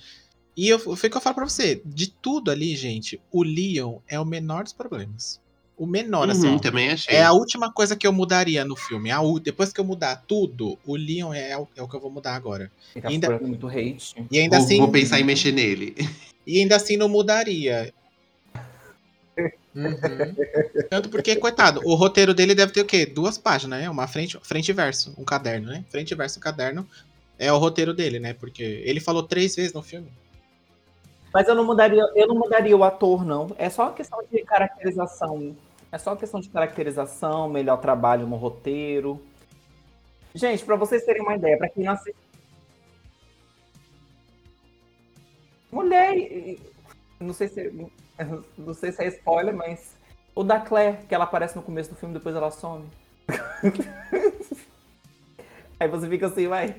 E eu, foi o que eu falo pra você. De tudo ali, gente, o Leon é o menor dos problemas. O menor, assim, Uhum, ó. também achei. É a última coisa que eu mudaria no filme. A depois que eu mudar tudo, o Leon é, o- é o que eu vou mudar agora. Ele tá Ainda- muito hate. E ainda vou, assim. vou pensar em mexer nele. E ainda assim não mudaria. Uhum. Tanto porque, coitado, o roteiro dele deve ter o quê? Duas páginas, né? Uma frente, frente e verso, um caderno, né? Frente e verso, um caderno. É o roteiro dele, né? Porque ele falou três vezes no filme. Mas eu não mudaria, eu não mudaria o ator, não. É só uma questão de caracterização. É só uma questão de caracterização, melhor trabalho no roteiro. Gente, pra vocês terem uma ideia, pra quem não assiste. Mulher. Não sei se. Não sei se é spoiler, mas. O da Claire, que ela aparece no começo do filme, depois ela some. Aí você fica assim, vai.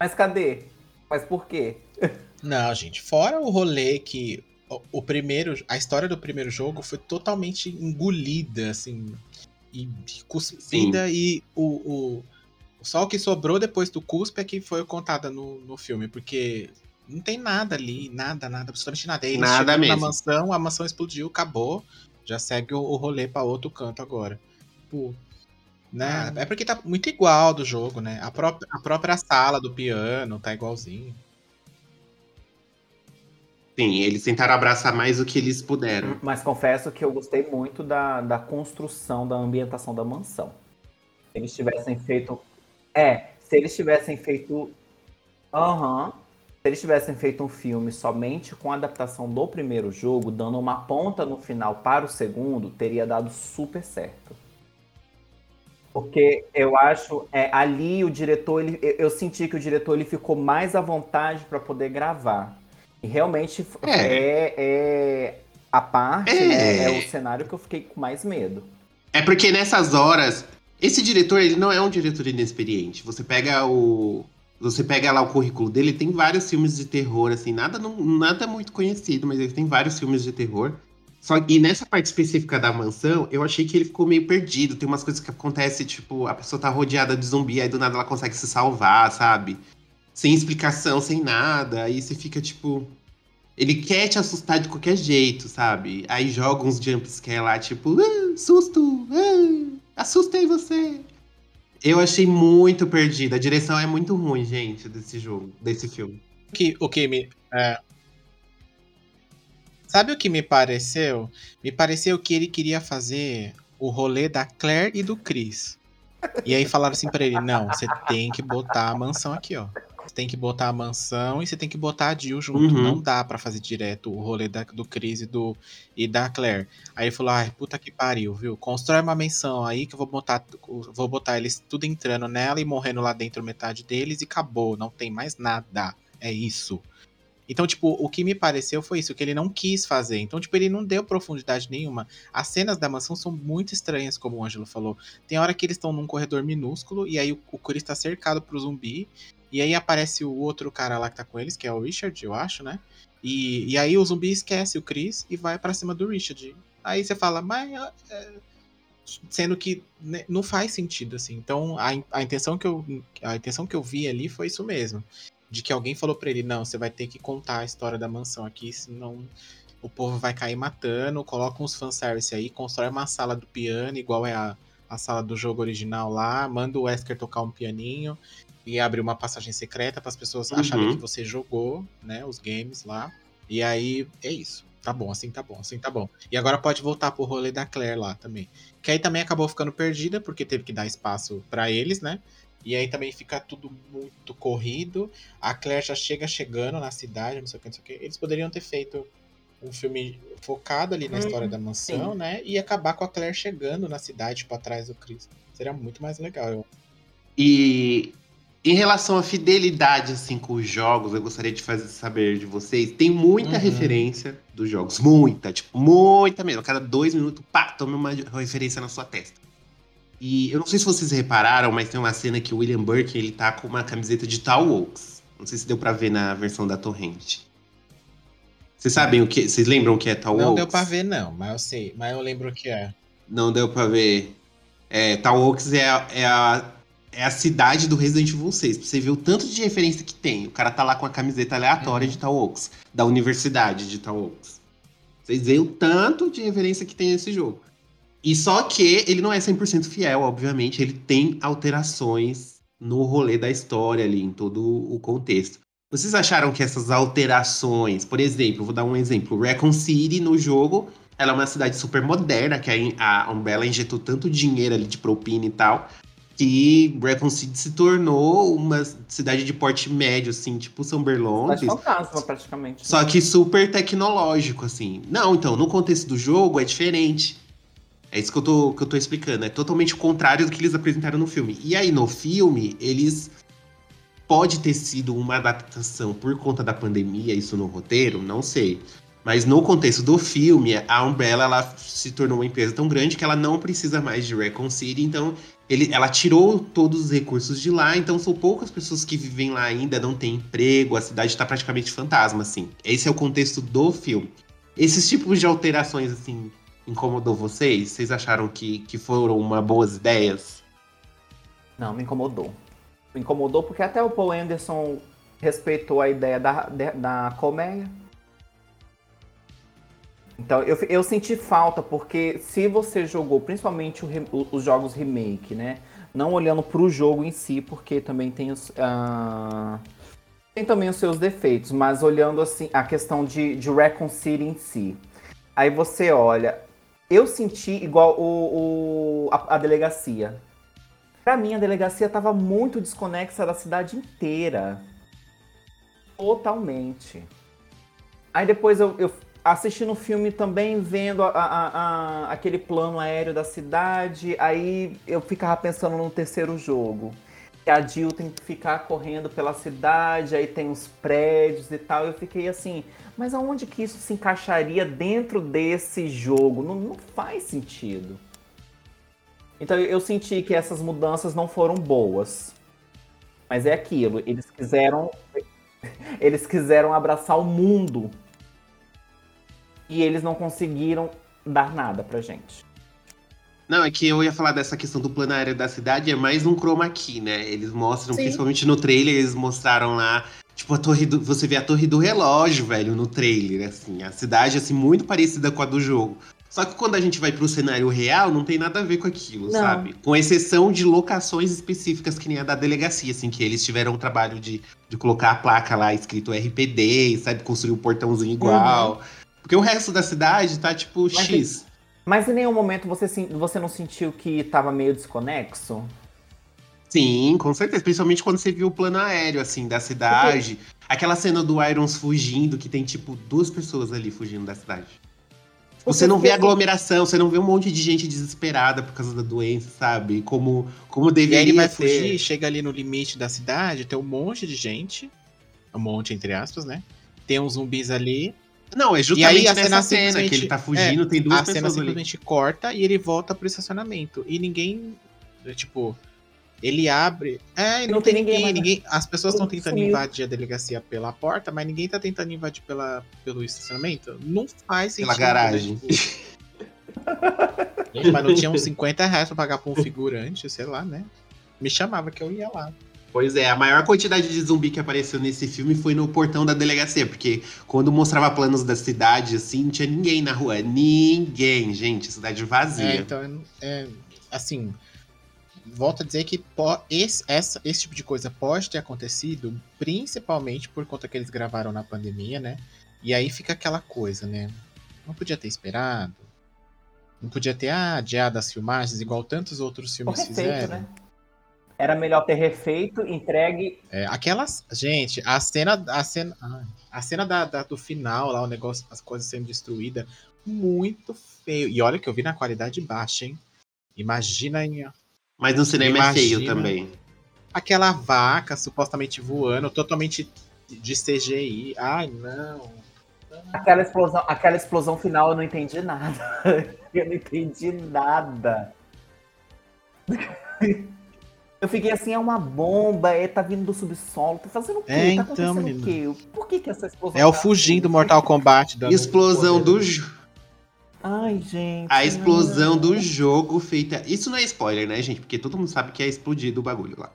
Mas cadê? Mas por quê? Não, gente, fora o rolê que o, o primeiro, a história do primeiro jogo foi totalmente engolida, assim, e e cuspida, e o, o só o que sobrou depois do cuspe é que foi contada no, no filme, porque não tem nada ali, nada, nada, absolutamente nada. Eles Nada chegam na mesmo. mansão, a mansão explodiu, acabou, já segue o, o rolê pra outro canto agora. Tipo, né? É porque tá muito igual do jogo, né? A própria, a própria sala do piano tá igualzinho. Sim, eles tentaram abraçar mais o que eles puderam. Mas confesso que eu gostei muito da, da construção, da ambientação da mansão. Se eles tivessem feito. É, se eles tivessem feito. Aham. Se eles tivessem feito um filme somente com a adaptação do primeiro jogo, dando uma ponta no final para o segundo, teria dado super certo. Porque eu acho, é, ali o diretor, ele, eu senti que o diretor ele ficou mais à vontade para poder gravar. E realmente É. é, é a parte, É. né, é o cenário que eu fiquei com mais medo. É porque nessas horas, esse diretor, ele não é um diretor inexperiente. Você pega o. Você pega lá o currículo dele, tem vários filmes de terror, assim, nada, não- nada muito conhecido, mas ele tem vários filmes de terror. Só e nessa parte específica da mansão, eu achei que ele ficou meio perdido. Tem umas coisas que acontecem, tipo, a pessoa tá rodeada de zumbi, aí do nada ela consegue se salvar, sabe? Sem explicação, sem nada. Aí você fica, tipo. Ele quer te assustar de qualquer jeito, sabe? Aí joga uns jumpscare lá, tipo, ah, susto! Ah, assustei você! Eu achei muito perdido. A direção é muito ruim, gente, desse jogo, desse filme. que, o que me. é. Sabe o que me pareceu? Me pareceu que ele queria fazer o rolê da Claire e do Chris. E aí falaram assim pra ele: não, você tem que botar a mansão aqui, ó. Você tem que botar a mansão e você tem que botar a Jill junto. Uhum. Não dá pra fazer direto o rolê da- do Chris e, do, e da Claire. Aí ele falou: ai, puta que pariu, viu? Constrói uma mansão aí que eu vou botar, vou botar eles tudo entrando nela e morrendo lá dentro metade deles e acabou. Não tem mais nada. É isso. Então, tipo, o que me pareceu foi isso, que ele não quis fazer. Então, tipo, ele não deu profundidade nenhuma. As cenas da mansão são muito estranhas, como o Ângelo falou. Tem hora que eles estão num corredor minúsculo, e aí o, o Chris tá cercado pro zumbi, e aí aparece o outro cara lá que tá com eles, que é o Richard, eu acho, né? E, e aí o zumbi esquece o Chris e vai pra cima do Richard. Aí você fala, mas. é, Sendo que né, não faz sentido, assim. Então, a, a, intenção que eu, a intenção que eu vi ali foi isso mesmo de que alguém falou pra ele, não, você vai ter que contar a história da mansão aqui, senão o povo vai cair matando, coloca uns fanservice aí, constrói uma sala do piano, igual é a, a sala do jogo original lá, manda o Wesker tocar um pianinho e abre uma passagem secreta para as pessoas Uhum. acharem que você jogou, né, os games lá. E aí é isso. Tá bom, assim tá bom, assim tá bom. E agora pode voltar pro rolê da Claire lá também. Que aí também acabou ficando perdida, porque teve que dar espaço para eles, né? E aí também fica tudo muito corrido. A Claire já chega chegando na cidade, não sei o que, não sei o que. Eles poderiam ter feito um filme focado ali na Hum, história da mansão, sim. né? E acabar com a Claire chegando na cidade, tipo, atrás do Chris. Seria muito mais legal. Eu... E, Em relação à fidelidade assim com os jogos, eu gostaria de fazer saber de vocês. Tem muita Uhum. referência dos jogos, muita, tipo, muita mesmo. A cada dois minutos, pá, tome uma referência na sua testa. E eu não sei se vocês repararam, mas tem uma cena que o William Burke ele tá com uma camiseta de Tal Oaks. Não sei se deu pra ver na versão da torrente. Vocês sabem o que? Vocês lembram o que é Tal Não Oaks? deu pra ver, não, mas eu sei. Mas eu lembro o que é. Não deu pra ver. É, Tal Oaks é é, a, é a cidade do Resident Evil 6. Pra você ver o tanto de referência que tem. O cara tá lá com a camiseta aleatória Uhum. de Tal Oaks, da universidade de Tal Oaks. Vocês veem o tanto de referência que tem nesse jogo. E só que ele não é 100% fiel, obviamente. Ele tem alterações no rolê da história ali, em todo o contexto. Vocês acharam que essas alterações, por exemplo, vou dar um exemplo, Raccoon City no jogo, ela é uma cidade super moderna, que a, a Umbrella injetou tanto dinheiro ali de propina e tal, que Raccoon City se tornou uma cidade de porte médio, assim, tipo São Berlondes, fantasma, praticamente. só que super tecnológico, assim. Não, então, no contexto do jogo é diferente. É isso que eu, tô, que eu tô explicando. É totalmente o contrário do que eles apresentaram no filme. E aí, no filme, eles. Pode ter sido uma adaptação por conta da pandemia, isso no roteiro, não sei. Mas no contexto do filme, a Umbrella ela se tornou uma empresa tão grande que ela não precisa mais de Recon City, então ele, ela tirou todos os recursos de lá, então são poucas pessoas que vivem lá ainda, não tem emprego, a cidade tá praticamente fantasma, assim. Esse é o contexto do filme. Esses tipos de alterações, assim, incomodou vocês? Vocês acharam que, que foram uma boas ideias? Não, me incomodou. Me incomodou porque até o Paul Anderson respeitou a ideia da, da, da colmeia. Então, eu, eu senti falta, porque se você jogou, principalmente o o- os jogos remake, né? Não olhando pro jogo em si, porque também tem os. ah, tem também os seus defeitos, mas olhando assim a questão de, de Raccoon City em si. Aí você olha. Eu senti igual o, o- a, a delegacia. Pra mim, a delegacia tava muito desconexa da cidade inteira. Totalmente. Aí depois eu, eu assistindo o filme também, vendo a- a- a- aquele plano aéreo da cidade, aí eu ficava pensando no terceiro jogo. Que a Jill tem que ficar correndo pela cidade, aí tem os prédios e tal. Eu fiquei assim, mas aonde que isso se encaixaria dentro desse jogo? Não, não faz sentido. Então eu senti que essas mudanças não foram boas. Mas é aquilo, eles quiseram eles quiseram abraçar o mundo e eles não conseguiram dar nada pra gente. Não, é que eu ia falar dessa questão do plano aéreo da cidade, é mais um chroma key, né? Eles mostram, Sim. principalmente no trailer, eles mostraram lá, tipo, a torre do. Você vê a torre do relógio, velho, no trailer, assim. A cidade, assim, muito parecida com a do jogo. Só que quando a gente vai pro cenário real, não tem nada a ver com aquilo, Não. sabe? Com exceção de locações específicas que nem a da delegacia, assim, que eles tiveram o trabalho de, de colocar a placa lá escrito RPD, sabe? Construir um portãozinho igual. Porque o resto da cidade tá, tipo, Mas X. Mas em nenhum momento você, você não sentiu que tava meio desconexo? Sim, com certeza. Principalmente quando você viu o plano aéreo, assim, da cidade. Aquela cena do Irons fugindo, que tem, tipo, duas pessoas ali fugindo da cidade. Você não vê aglomeração, você não vê um monte de gente desesperada por causa da doença, sabe? Como, como E deveria aí ele vai ser. fugir, chega ali no limite da cidade, tem um monte de gente. Um monte, entre aspas, né? Tem uns zumbis ali. Não, é E justamente aí a nessa cena cena, que ele tá fugindo, tem duas a cena pessoas ali. simplesmente corta e ele volta pro estacionamento. E ninguém. Tipo. Ele abre. É, e não, Não tem tem ninguém ninguém. né? ninguém as pessoas estão Sumiu. tentando invadir a delegacia pela porta, mas ninguém tá tentando invadir pela, pelo estacionamento. Não faz sentido. Pela garagem. né? Tipo, Gente, mas não tinha uns 50 reais pra pagar pra um figurante, sei lá, né? Me chamava que eu ia lá. Pois é, a maior quantidade de zumbi que apareceu nesse filme foi no portão da delegacia, porque quando mostrava planos da cidade, assim, não tinha ninguém na rua. Ninguém, gente, cidade vazia. É, então, é, assim, volto a dizer que esse, essa- esse tipo de coisa pode ter acontecido, principalmente por conta que eles gravaram na pandemia, né? E aí fica aquela coisa, né? Não podia ter esperado. Não podia ter ah, adiado as filmagens, igual tantos outros filmes refeito, fizeram. né? Era melhor ter refeito, entregue. É, aquelas. Gente, a cena. A cena, a cena da, da- do final, lá, o negócio, as coisas sendo destruídas, muito feio. E olha que eu vi na qualidade baixa, hein? Imagina em. Mas no cinema é feio Imagina. também. aquela vaca supostamente voando, totalmente de CGI. Ai, não. Aquela explosão, aquela explosão final eu não entendi nada. Eu não entendi nada. Eu fiquei assim, é uma bomba, é, tá vindo do subsolo, tá fazendo o quê? É, tá então, acontecendo menino. o quê? Por que que essa explosão É o tá fugindo do? Mortal Kombat. dando Explosão do jogo. Ai, gente. A explosão do jogo feita. Isso não é spoiler, né, gente? Porque todo mundo sabe que é explodido o bagulho lá.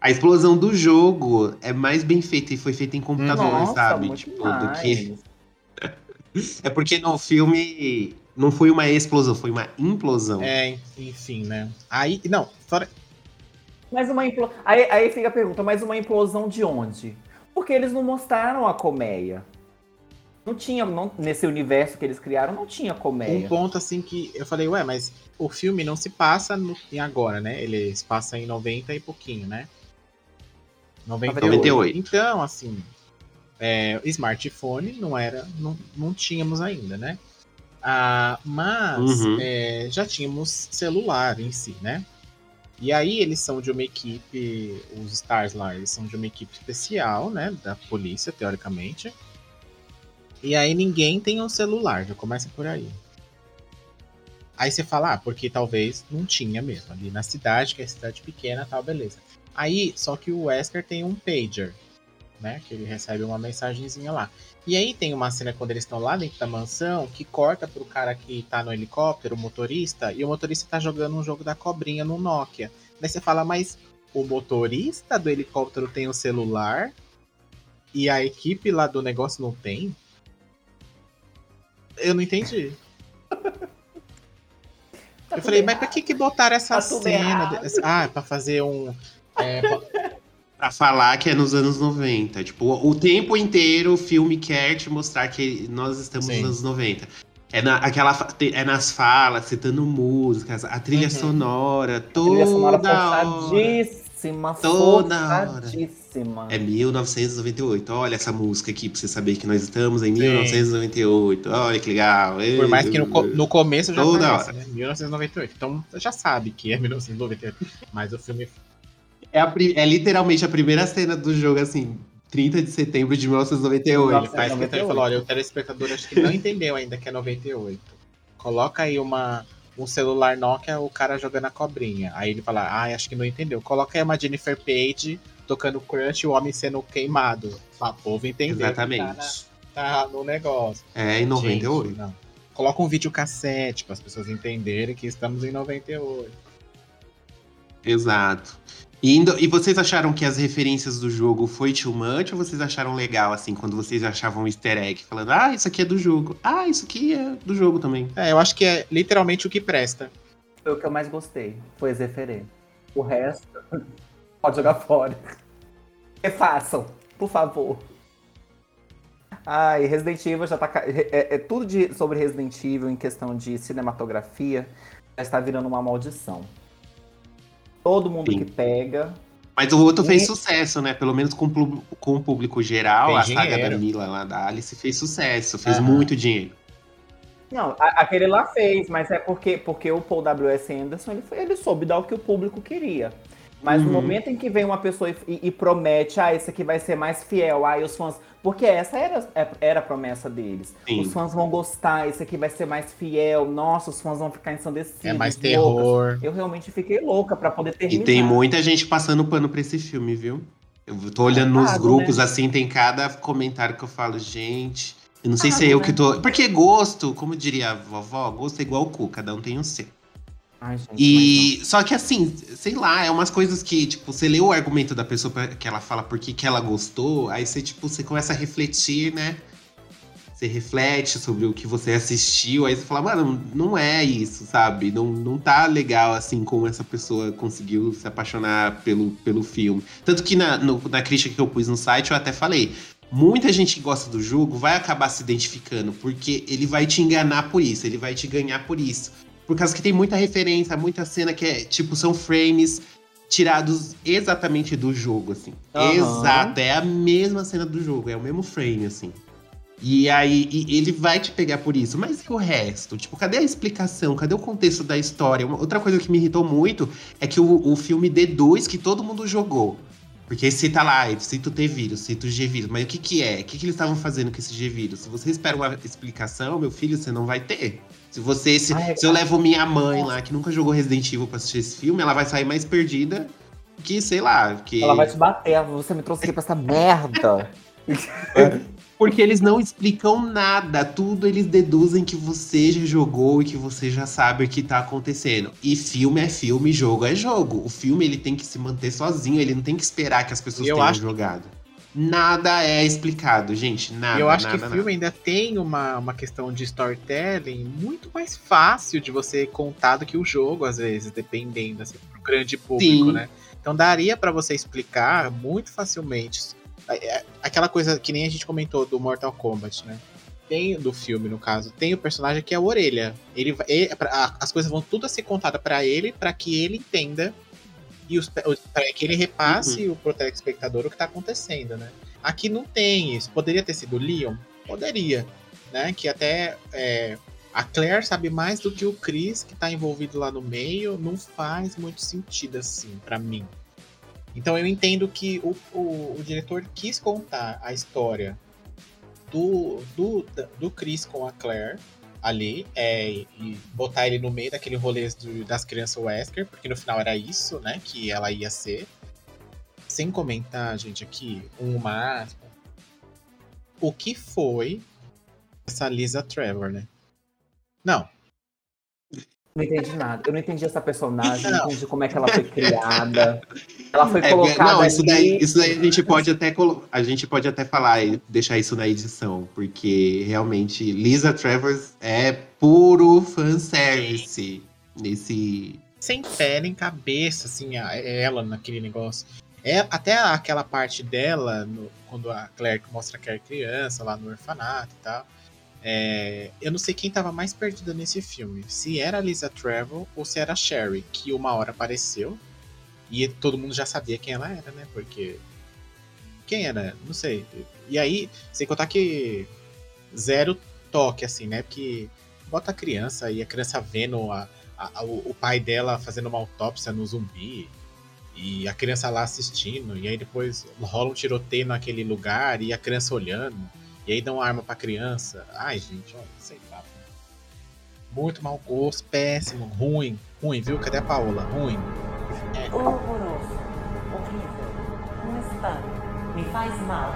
A explosão do jogo é mais bem feita e foi feita em computador, Nossa, sabe? muito Tipo, do que. mais. É porque no filme não foi uma explosão, foi uma implosão. É, enfim, né? Aí, não, fora, Mas uma implo... aí, aí fica a pergunta, mas uma implosão de onde? Porque eles não mostraram a colmeia. Não tinha, não- nesse universo que eles criaram, não tinha um colmeia. ponto assim que eu falei, ué, mas o filme não se passa no, em agora, né? Ele se passa em 90 e pouquinho, né? 98. 98. Então, assim, é, smartphone não era, não, não tínhamos ainda, né? Ah, mas Uhum. é, já tínhamos celular em si, né? E aí eles são de uma equipe, os Stars lá, eles são de uma equipe especial, né? Da polícia, teoricamente. E aí ninguém tem um celular, já começa por aí. Aí você fala, ah, porque talvez não tinha mesmo, ali na cidade, que é cidade pequena tal, beleza. Aí, só que o Wesker tem um pager, né? Que ele recebe uma mensagenzinha lá. E aí tem uma cena quando eles estão lá dentro da mansão que corta pro cara que tá no helicóptero, o motorista, e o motorista tá jogando um jogo da cobrinha no Nokia. Daí você fala, mas o motorista do helicóptero tem o celular e a equipe lá do negócio não tem? Eu não entendi. Tá eu falei, mas errado. pra que que botaram essa Tá cena? Ah, pra fazer um... é, pra- falar que é nos anos 90. Tipo, o tempo inteiro o filme quer te mostrar que nós estamos Sim. nos anos 90. É, na, aquela, é nas falas, citando músicas, a trilha Uhum. sonora, A toda trilha sonora hora. forçadíssima, Toda hora. forçadíssima. É 1998. Olha essa música aqui pra você saber que nós estamos em Sim. 1998. Olha que legal. Por mais que no, no começo já Toda aparece, né? 1998. Então você já sabe que é 1998. Mas o filme É, a é literalmente a primeira cena do jogo, assim, 30 de setembro de 1998. ele faz questão e falou: olha, o telespectador acho que não entendeu ainda que é 98. Coloca aí uma, um celular Nokia, o cara jogando a cobrinha. Aí ele fala, ah, acho que não entendeu. Coloca aí uma Jennifer Page tocando Crush e o homem sendo queimado. Pra povo entender. que Exatamente. Tá, na- tá no negócio. É em 98. Gente, não. Coloca um videocassete para as pessoas entenderem que estamos em 98. Exato. E, indo- e vocês acharam que as referências do jogo foi too much ou vocês acharam legal, assim, quando vocês achavam um easter egg? Falando, ah, isso aqui é do jogo. Ah, isso aqui é do jogo também. É, eu acho que é literalmente o que presta. Foi o que eu mais gostei. Foi as referências. O resto, pode jogar fora. Refaçam, por favor. Ai, Resident Evil já tá. É, é tudo de, sobre Resident Evil em questão de cinematografia já está virando uma maldição. Todo mundo Sim. que pega. Mas o outro fez E- sucesso, né? Pelo menos com, com o público geral, a saga da Mila lá da Alice fez sucesso, fez Aham. muito dinheiro. Não, a- aquele lá fez, mas é porque, porque o Paul W.S. Anderson ele, foi- ele soube dar o que o público queria. Mas no Uhum. momento em que vem uma pessoa e, e- e promete, ah, esse aqui vai ser mais fiel, aí os fãs. Porque essa era, é- era a promessa deles. Sim. Os fãs vão gostar, esse aqui vai ser mais fiel, nossa, os fãs vão ficar ensandecidos. É mais loucas. terror. Eu realmente fiquei louca pra poder E terminar. tem muita gente passando pano pra esse filme, viu? Eu tô olhando nos Pago, grupos, né? assim, tem cada comentário que eu falo, gente. Eu não sei se é Pago, eu né? que tô. Porque gosto, como diria a vovó, gosto é igual o cu, cada um tem o seu. Ai, gente, E só que assim, sei lá, é umas coisas que, tipo, você lê o argumento da pessoa que ela fala por que que ela gostou, aí você, tipo, você começa a refletir, né? Você reflete sobre o que você assistiu, aí você fala, mano, não é isso, sabe? Não, não tá legal assim como essa pessoa conseguiu se apaixonar pelo, pelo filme. Tanto que na, no- na crítica que eu pus no site, eu até falei. Muita gente que gosta do jogo vai acabar se identificando, porque ele vai te enganar por isso, ele vai te ganhar por isso. Por causa que tem muita referência, muita cena que é, tipo, são frames tirados exatamente do jogo, assim. Aham. Exato, é a mesma cena do jogo, é o mesmo frame, assim. E aí e ele vai te pegar por isso. Mas e o resto? Tipo, cadê a explicação? Cadê o contexto da história? Uma- outra coisa que me irritou muito é que o, o filme deduz que todo mundo jogou. Porque cita lá, cita o T-vírus, cita o G-vírus. Mas o que que é? O que, que eles estavam fazendo com esse G-vírus? Se você espera uma explicação, meu filho, você não vai ter. Se você. Se, Ai, se eu levo minha mãe lá, que nunca jogou Resident Evil pra assistir esse filme, ela vai sair mais perdida que, sei lá, que. Ela vai te bater, você me trouxe aqui pra essa merda. Porque eles não explicam nada, tudo eles deduzem que você já jogou e que você já sabe o que tá acontecendo. E filme é filme, jogo é jogo. O filme ele tem que se manter sozinho, ele não tem que esperar que as pessoas Eu tenham acho- jogado. Nada é explicado, gente, nada. Eu acho nada, que o filme ainda tem uma, uma questão de storytelling muito mais fácil de você contar do que o jogo, às vezes, dependendo, assim, pro grande público, Sim. né? Então daria pra você explicar muito facilmente. É, é, Aquela coisa que nem a gente comentou do Mortal Kombat, né? Tem do filme, no caso, tem o personagem que é a orelha. Ele, ele- as coisas vão tudo a ser contadas pra ele, pra que ele entenda e os, para que ele repasse Uhum. o pro telespectador o que tá acontecendo, né? Aqui não tem isso. Poderia ter sido o Leon? Poderia, né? Que até é, a Claire sabe mais do que o Chris, que tá envolvido lá no meio, não faz muito sentido assim pra mim. Então eu entendo que o, o, o diretor quis contar a história do, do, do Chris com a Claire ali é, e botar ele no meio daquele rolê do- das crianças Wesker, porque no final era isso, né, que ela ia ser. Sem comentar, gente, aqui, uma. O que foi essa Lisa Trevor, né? Não, Não entendi nada. Eu não entendi essa personagem, não Não. entendi como é que ela foi criada. Ela foi É, colocada não, isso ali. daí, isso daí a gente pode até colo- a gente pode até falar e deixar isso na edição, porque realmente Lisa Travers é puro fanservice nesse sem pé nem cabeça, assim, a- ela naquele negócio. É, até aquela parte dela, no- quando a Claire mostra que é criança lá no orfanato e tal. É, eu não sei quem tava mais perdida nesse filme. Se era a Lisa Trevor ou se era a Sherry, que uma hora apareceu. E todo mundo já sabia quem ela era, né? Porque. Quem era? Não sei. E aí, sem contar que. Zero toque, assim, né? Porque bota a criança e a criança vendo a, a- o, o pai dela fazendo uma autópsia no zumbi e a criança lá assistindo, e aí depois rola um tiroteio naquele lugar e a criança olhando, e aí dão uma arma pra criança. Ai, gente, olha, sei lá. Muito mau gosto, péssimo, ruim, ruim, viu? Cadê a Paola? Ruim. Horroroso. Horrível. Não está. Me faz mal.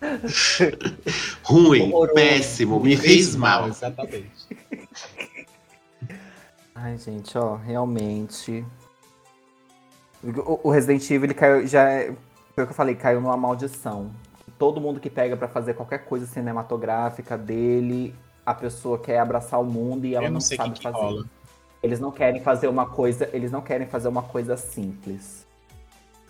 ruim, Horroroso. péssimo, me fez mal. Exatamente. Ai, gente, ó, realmente. O, o Resident Evil, ele caiu, já é, foi o que eu falei, caiu numa maldição. Todo mundo que pega pra fazer qualquer coisa cinematográfica dele, a pessoa quer abraçar o mundo e ela Eu não, não sabe que, que fazer. rola. Eles não querem fazer uma coisa, eles não querem fazer uma coisa simples.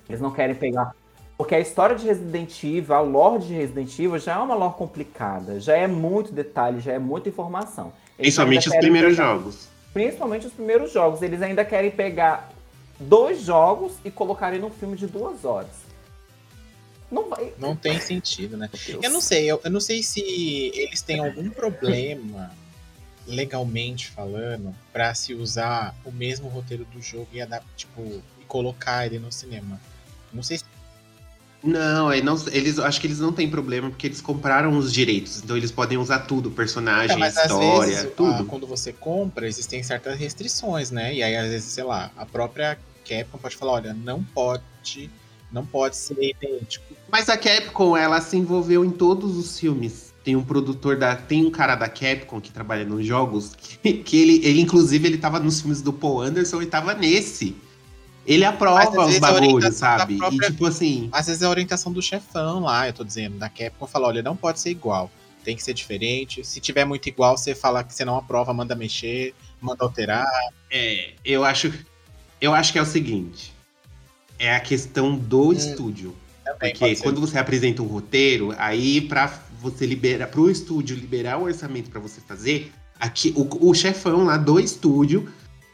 Eles não querem pegar porque a história de Resident Evil, a lore de Resident Evil já é uma lore complicada, já é muito detalhe, já é muita informação. Eles Principalmente os primeiros pegar- jogos. Principalmente os primeiros jogos. Eles ainda querem pegar dois jogos e colocarem num filme de duas horas. Não vai. Não tem sentido, né? Eu não sei, eu, eu não sei se eles têm algum problema, legalmente falando, pra se usar o mesmo roteiro do jogo e adaptar, tipo, e colocar ele no cinema. Não sei se Não, aí não, eles acho que eles não têm problema porque eles compraram os direitos, então eles podem usar tudo, personagem, É, mas às história, vezes, tudo. ah, quando você compra, existem certas restrições, né? E aí, às vezes, sei lá, a própria Capcom pode falar, olha, não pode, não pode ser idêntico. Mas a Capcom, ela se envolveu em todos os filmes. Tem um produtor da. Tem um cara da Capcom que trabalha nos jogos, que, que ele, ele, inclusive, ele tava nos filmes do Paul Anderson e tava nesse. Ele aprova os a bagulhos, sabe? própria- E tipo assim. Às vezes é a orientação do chefão lá, eu tô dizendo, da Capcom fala, olha, não pode ser igual, tem que ser diferente. Se tiver muito igual, você fala que você não aprova, manda mexer, manda alterar. É, eu acho. Eu acho que é o seguinte. É a questão do estúdio. Também Porque quando você apresenta um roteiro, aí pra você liberar, pro estúdio liberar o orçamento pra você fazer, aqui o, o chefão lá do estúdio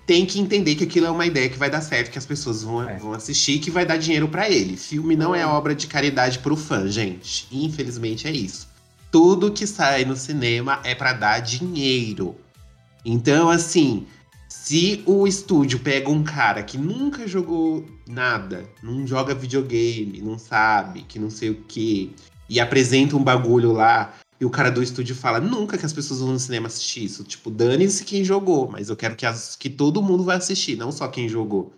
tem que entender que aquilo é uma ideia que vai dar certo, que as pessoas vão, É. vão assistir, que vai dar dinheiro pra ele. Filme não é obra de caridade pro fã, gente. Infelizmente é isso. tudo que sai no cinema é para dar dinheiro. Então, assim, se o estúdio pega um cara que nunca jogou nada, não joga videogame, não sabe, que não sei o que, e apresenta um bagulho lá, e o cara do estúdio fala: nunca que as pessoas vão no cinema assistir isso. Tipo, dane-se quem jogou, mas eu quero que, as, que todo mundo vai assistir, não só quem jogou.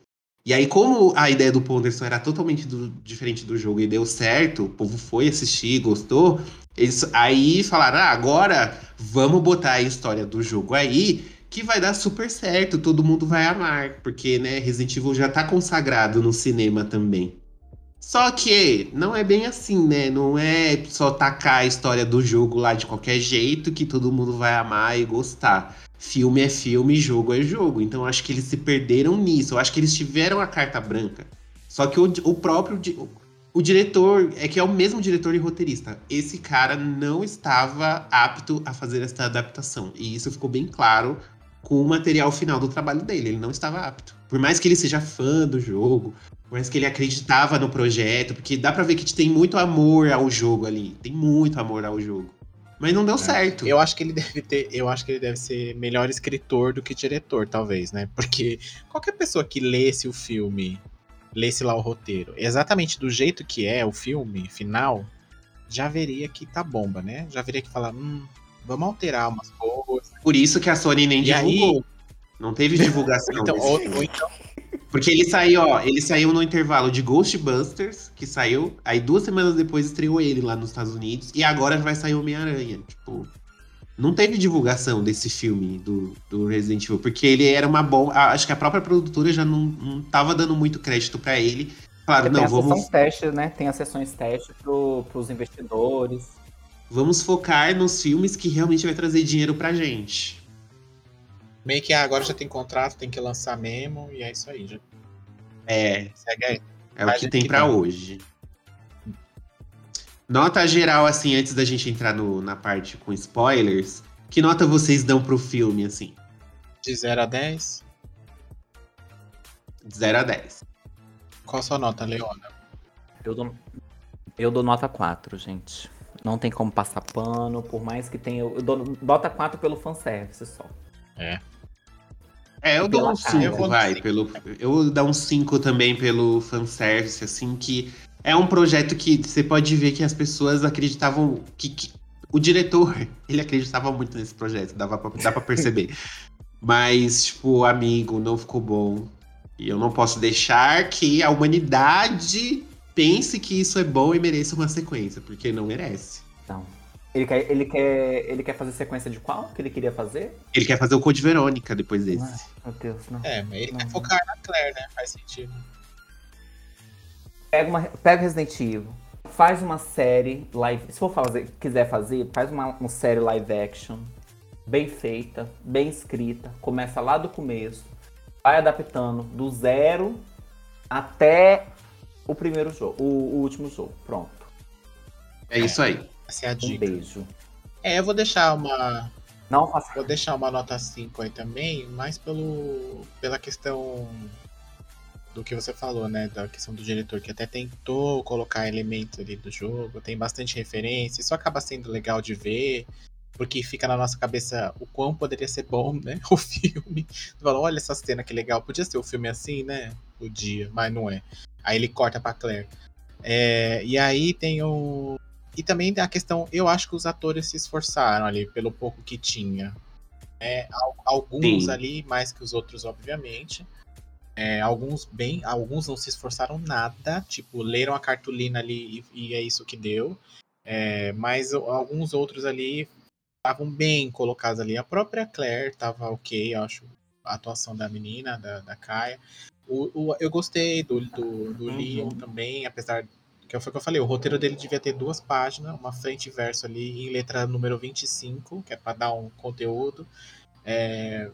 E aí, como a ideia do Ponderson era totalmente do- diferente do jogo e deu certo, o povo foi assistir, gostou, eles aí falaram: ah, agora vamos botar a história do jogo aí, que vai dar super certo, todo mundo vai amar, porque né, Resident Evil já tá consagrado no cinema também. Só que não é bem assim, né? Não é só tacar a história do jogo lá de qualquer jeito que todo mundo vai amar e gostar. Filme é filme, jogo é jogo. Então acho que eles se perderam nisso. Eu acho que eles tiveram a carta branca. Só que o, o próprio o diretor, é que é o mesmo diretor e roteirista. Esse cara não estava apto a fazer essa adaptação. E isso ficou bem claro com o material final do trabalho dele. Ele não estava apto. Por mais que ele seja fã do jogo, por mais que ele acreditava no projeto, porque dá pra ver que tem muito amor ao jogo ali. Tem muito amor ao jogo. Mas não deu certo. Eu acho que ele deve ter, eu acho que ele deve ser melhor escritor do que diretor, talvez, né? Porque qualquer pessoa que lesse o filme, lesse lá o roteiro, exatamente do jeito que é o filme final, já veria que tá bomba, né? Já veria que fala, hum, vamos alterar umas coisas. Por isso que a Sony nem E aí- divulgou. Não teve divulgação. Então, ou, ou então, Porque ele saiu, ó, ele saiu no intervalo de Ghostbusters, que saiu, aí duas semanas depois estreou ele lá nos Estados Unidos, e agora vai sair Homem-Aranha. Tipo, não teve divulgação desse filme do, do Resident Evil, porque ele era uma bomba. Acho que a própria produtora já não, não tava dando muito crédito pra ele. Claro, Tem não, a vamos, sessão teste, né? Tem as sessões teste pro, pros investidores. Vamos focar nos filmes que realmente vai trazer dinheiro pra gente. meio que ah, agora já tem contrato, tem que lançar mesmo, e é isso aí. Já É, segue aí. É Mas o que tem que pra tem. hoje. Nota geral, assim, antes da gente entrar no- na parte com spoilers, que nota vocês dão pro filme, assim? De 0 a 10. De 0 a 10. Qual a sua nota, Leona? Eu dou, eu dou nota 4, gente. Não tem como passar pano, por mais que tenha. Eu dou nota 4 pelo fanservice só. É, eu Pela dou um cara. 5, vai. Pelo, eu vou dar um 5 também pelo fanservice, assim, que é um projeto que você pode ver que as pessoas acreditavam que, que- o diretor, ele acreditava muito nesse projeto, dava pra, dá pra perceber. Mas, tipo, amigo, não ficou bom. E eu não posso deixar que a humanidade pense que isso é bom e mereça uma sequência, porque não merece. Então. Ele quer, ele, quer, ele quer fazer sequência de qual que ele queria fazer? Ele quer fazer o Code Verônica depois desse. Ah, meu Deus, não. É, mas ele quer Não. focar na Claire, né? Faz sentido. Pega, uma, pega Resident Evil, faz uma série live. Se for fazer, quiser fazer, faz uma, uma série live action, bem feita, bem escrita. Começa lá do começo, vai adaptando do zero até o primeiro jogo, o, o último jogo. Pronto. É isso aí. Essa é a Um dica. beijo. É, eu vou deixar uma. Não faça. Vou deixar uma nota 5 aí também, mais pelo, pela questão do que você falou, né? Da questão do diretor, que até tentou colocar elementos ali do jogo, tem bastante referência, isso acaba sendo legal de ver, porque fica na nossa cabeça o quão poderia ser bom, né? O filme. Tu fala, olha essa cena que legal, podia ser o filme assim, né? Podia, mas não é. Aí ele corta pra Claire. É, e aí tem o. E também a questão, eu acho que os atores se esforçaram ali pelo pouco que tinha. É, al- alguns Sim. ali, mais que os outros, obviamente. É, alguns bem, alguns não se esforçaram nada, tipo, leram a cartolina ali e, e é isso que deu. É, mas alguns outros ali estavam bem colocados ali. A própria Claire tava ok, eu acho, a atuação da menina, da, da Kaia. O, o- eu gostei do, do, do Uhum. Leon também, apesar que foi o que eu falei, o roteiro dele devia ter duas páginas, uma frente e verso ali em letra número 25, que é para dar um conteúdo. É,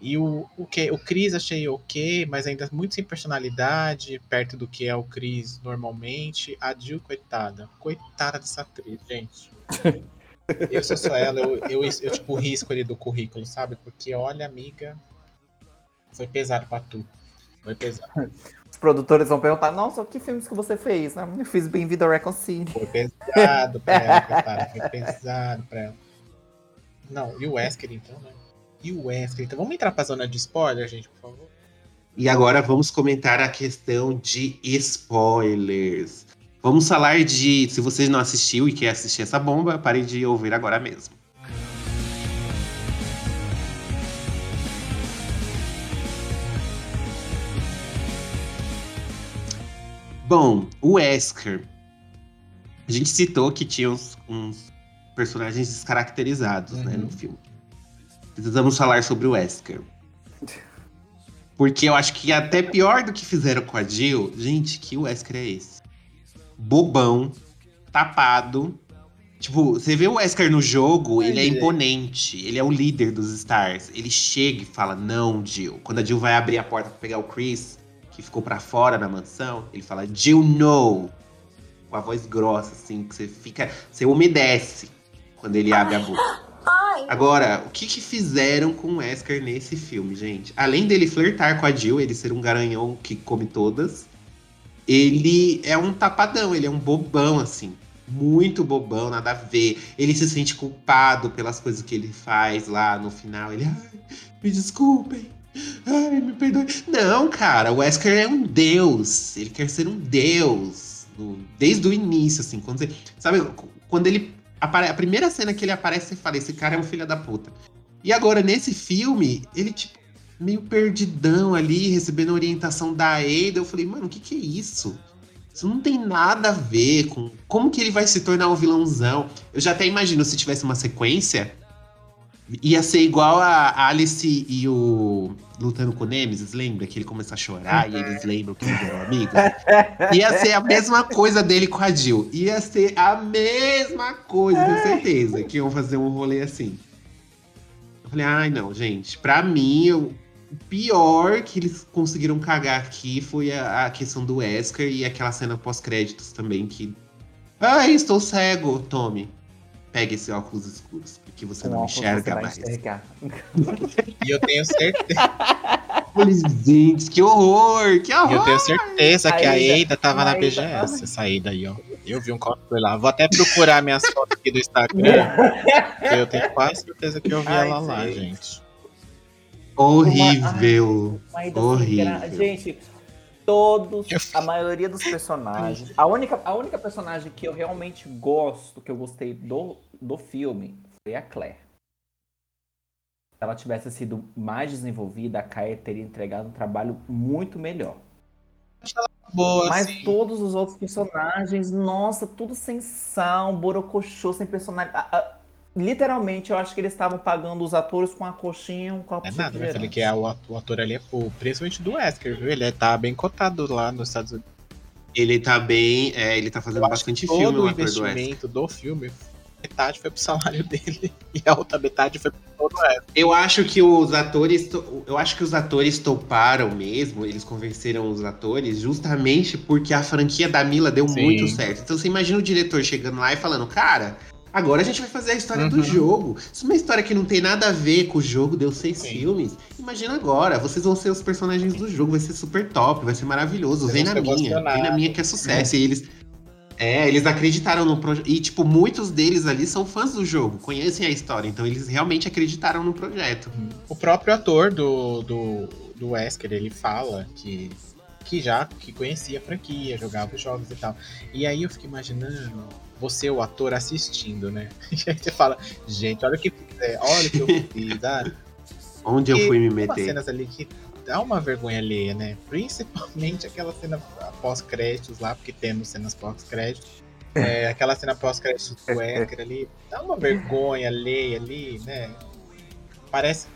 e o, o que o Chris achei ok, mas ainda muito sem personalidade, perto do que é o Chris normalmente. A Jill, coitada. Coitada dessa atriz, gente. Eu sou só ela, eu, eu, eu, tipo risco ali do currículo, sabe? Porque olha, amiga, foi pesado pra tu. Foi pesado. Os produtores vão perguntar, nossa, que filmes que você fez? Ah, Eu fiz Bem-vindo ao Recon City. Foi pesado pra ela, coitada. Foi pesado pra ela. Não, e o Wesker então, né? E o Wesker, então vamos entrar pra zona de spoiler, gente, por favor. E agora vamos comentar a questão de spoilers. Vamos falar de. Se você não assistiu e quer assistir essa bomba, pare de ouvir agora mesmo. Bom, o Wesker. A gente citou que tinha uns, uns personagens descaracterizados né, no filme. Precisamos falar sobre o Wesker. Porque eu acho que até pior do que fizeram com a Jill, gente, que Wesker é esse? Bobão, tapado. Tipo, você vê o Wesker no jogo, ele é imponente. Ele é o líder dos Stars. Ele chega e fala: Não, Jill. Quando a Jill vai abrir a porta pra pegar o Chris, que ficou pra fora na mansão, ele fala: Jill, no. Com a voz grossa, assim, que você fica. Você umedece quando ele abre a boca. Agora, o que, que fizeram com o Wesker nesse filme, gente? Além dele flertar com a Jill, ele ser um garanhão que come todas, ele é um tapadão, ele é um bobão, assim. Muito bobão, nada a ver. Ele se sente culpado pelas coisas que ele faz lá no final. Ele, ai, me desculpem. Ai, me perdoe. Não, cara, o Wesker é um deus. Ele quer ser um deus. Desde o início, assim. Quando você, sabe, quando ele apare- a primeira cena que ele aparece, você fala, esse cara é um filho da puta. E agora, nesse filme, ele, tipo, meio perdidão ali, recebendo orientação da Ada. Eu falei, mano, o que que é isso? Isso não tem nada a ver com como que ele vai se tornar um vilãozão. Eu já até imagino se tivesse uma sequência, ia ser igual a Alice e o lutando com o Nemesis, lembra? Que ele começa a chorar e eles lembram que eles eram amigos. Ia ser a mesma coisa dele com a Jill. Ia ser a mesma coisa, tenho certeza, que iam fazer um rolê assim. Eu falei, ai não, gente, pra mim, o pior que eles conseguiram cagar aqui foi a, a questão do Wesker e aquela cena pós-créditos também que. Ai, estou cego, Tommy. Pega esse óculos escuros, porque você Com não você enxerga vai mais. E eu tenho certeza, Falei, gente, que horror, que e eu horror. tenho certeza que a Aida, Eida tava na Aida. BGS, essa Eida aí, ó. Eu vi um cosplay lá. Vou até procurar minhas fotos aqui do Instagram. porque eu tenho quase certeza que eu vi Ai, ela lá, gente. Horrível. Uma ida Horrível. Gente, todos, a maioria dos personagens. A única, a única personagem que eu realmente gosto, que eu gostei do, do filme, foi a Claire. Se ela tivesse sido mais desenvolvida, a Kaia teria entregado um trabalho muito melhor. Boa, Mas assim. todos os outros personagens, nossa, tudo sem sal, borocochô, sem a- a- literalmente, eu acho que eles estavam pagando os atores com a coxinha, um copo É de nada, refrigerante. que é o o ator ali é o principalmente do Wesker, viu? Ele tá bem cotado lá nos Estados Unidos. Ele tá bem. é, ele tá fazendo Eu acho que bastante filme, todo o o ator do investimento do filme, metade foi pro salário dele e a outra metade foi pro todo o Wesker. Eu acho que os atores. to- Eu acho que os atores toparam mesmo, eles convenceram os atores justamente porque a franquia da Mila deu Sim. muito certo. Então você imagina o diretor chegando lá e falando, cara. Agora a gente vai fazer a história do Uhum. jogo. Isso é uma história que não tem nada a ver com o jogo, deu seis Sim. filmes. Imagina agora, vocês vão ser os personagens do jogo, vai ser super top, vai ser maravilhoso. Vem na minha, vem na minha que é sucesso. E eles. É, eles acreditaram no projeto. E, tipo, muitos deles ali são fãs do jogo, conhecem a história, então eles realmente acreditaram no projeto. O próprio ator do, do, do Wesker, ele fala que, que já que conhecia a franquia, jogava os jogos e tal. E aí eu fico imaginando você, o ator, assistindo, né? E aí você fala, gente, olha o que é, olha o que eu fiz, ah, Onde eu E fui me meter? cenas ali que dá uma vergonha alheia, né? Principalmente aquela cena pós-créditos lá, porque temos cenas pós-créditos. É, aquela cena pós-créditos do Wesker ali, dá uma vergonha alheia ali, né? Parece.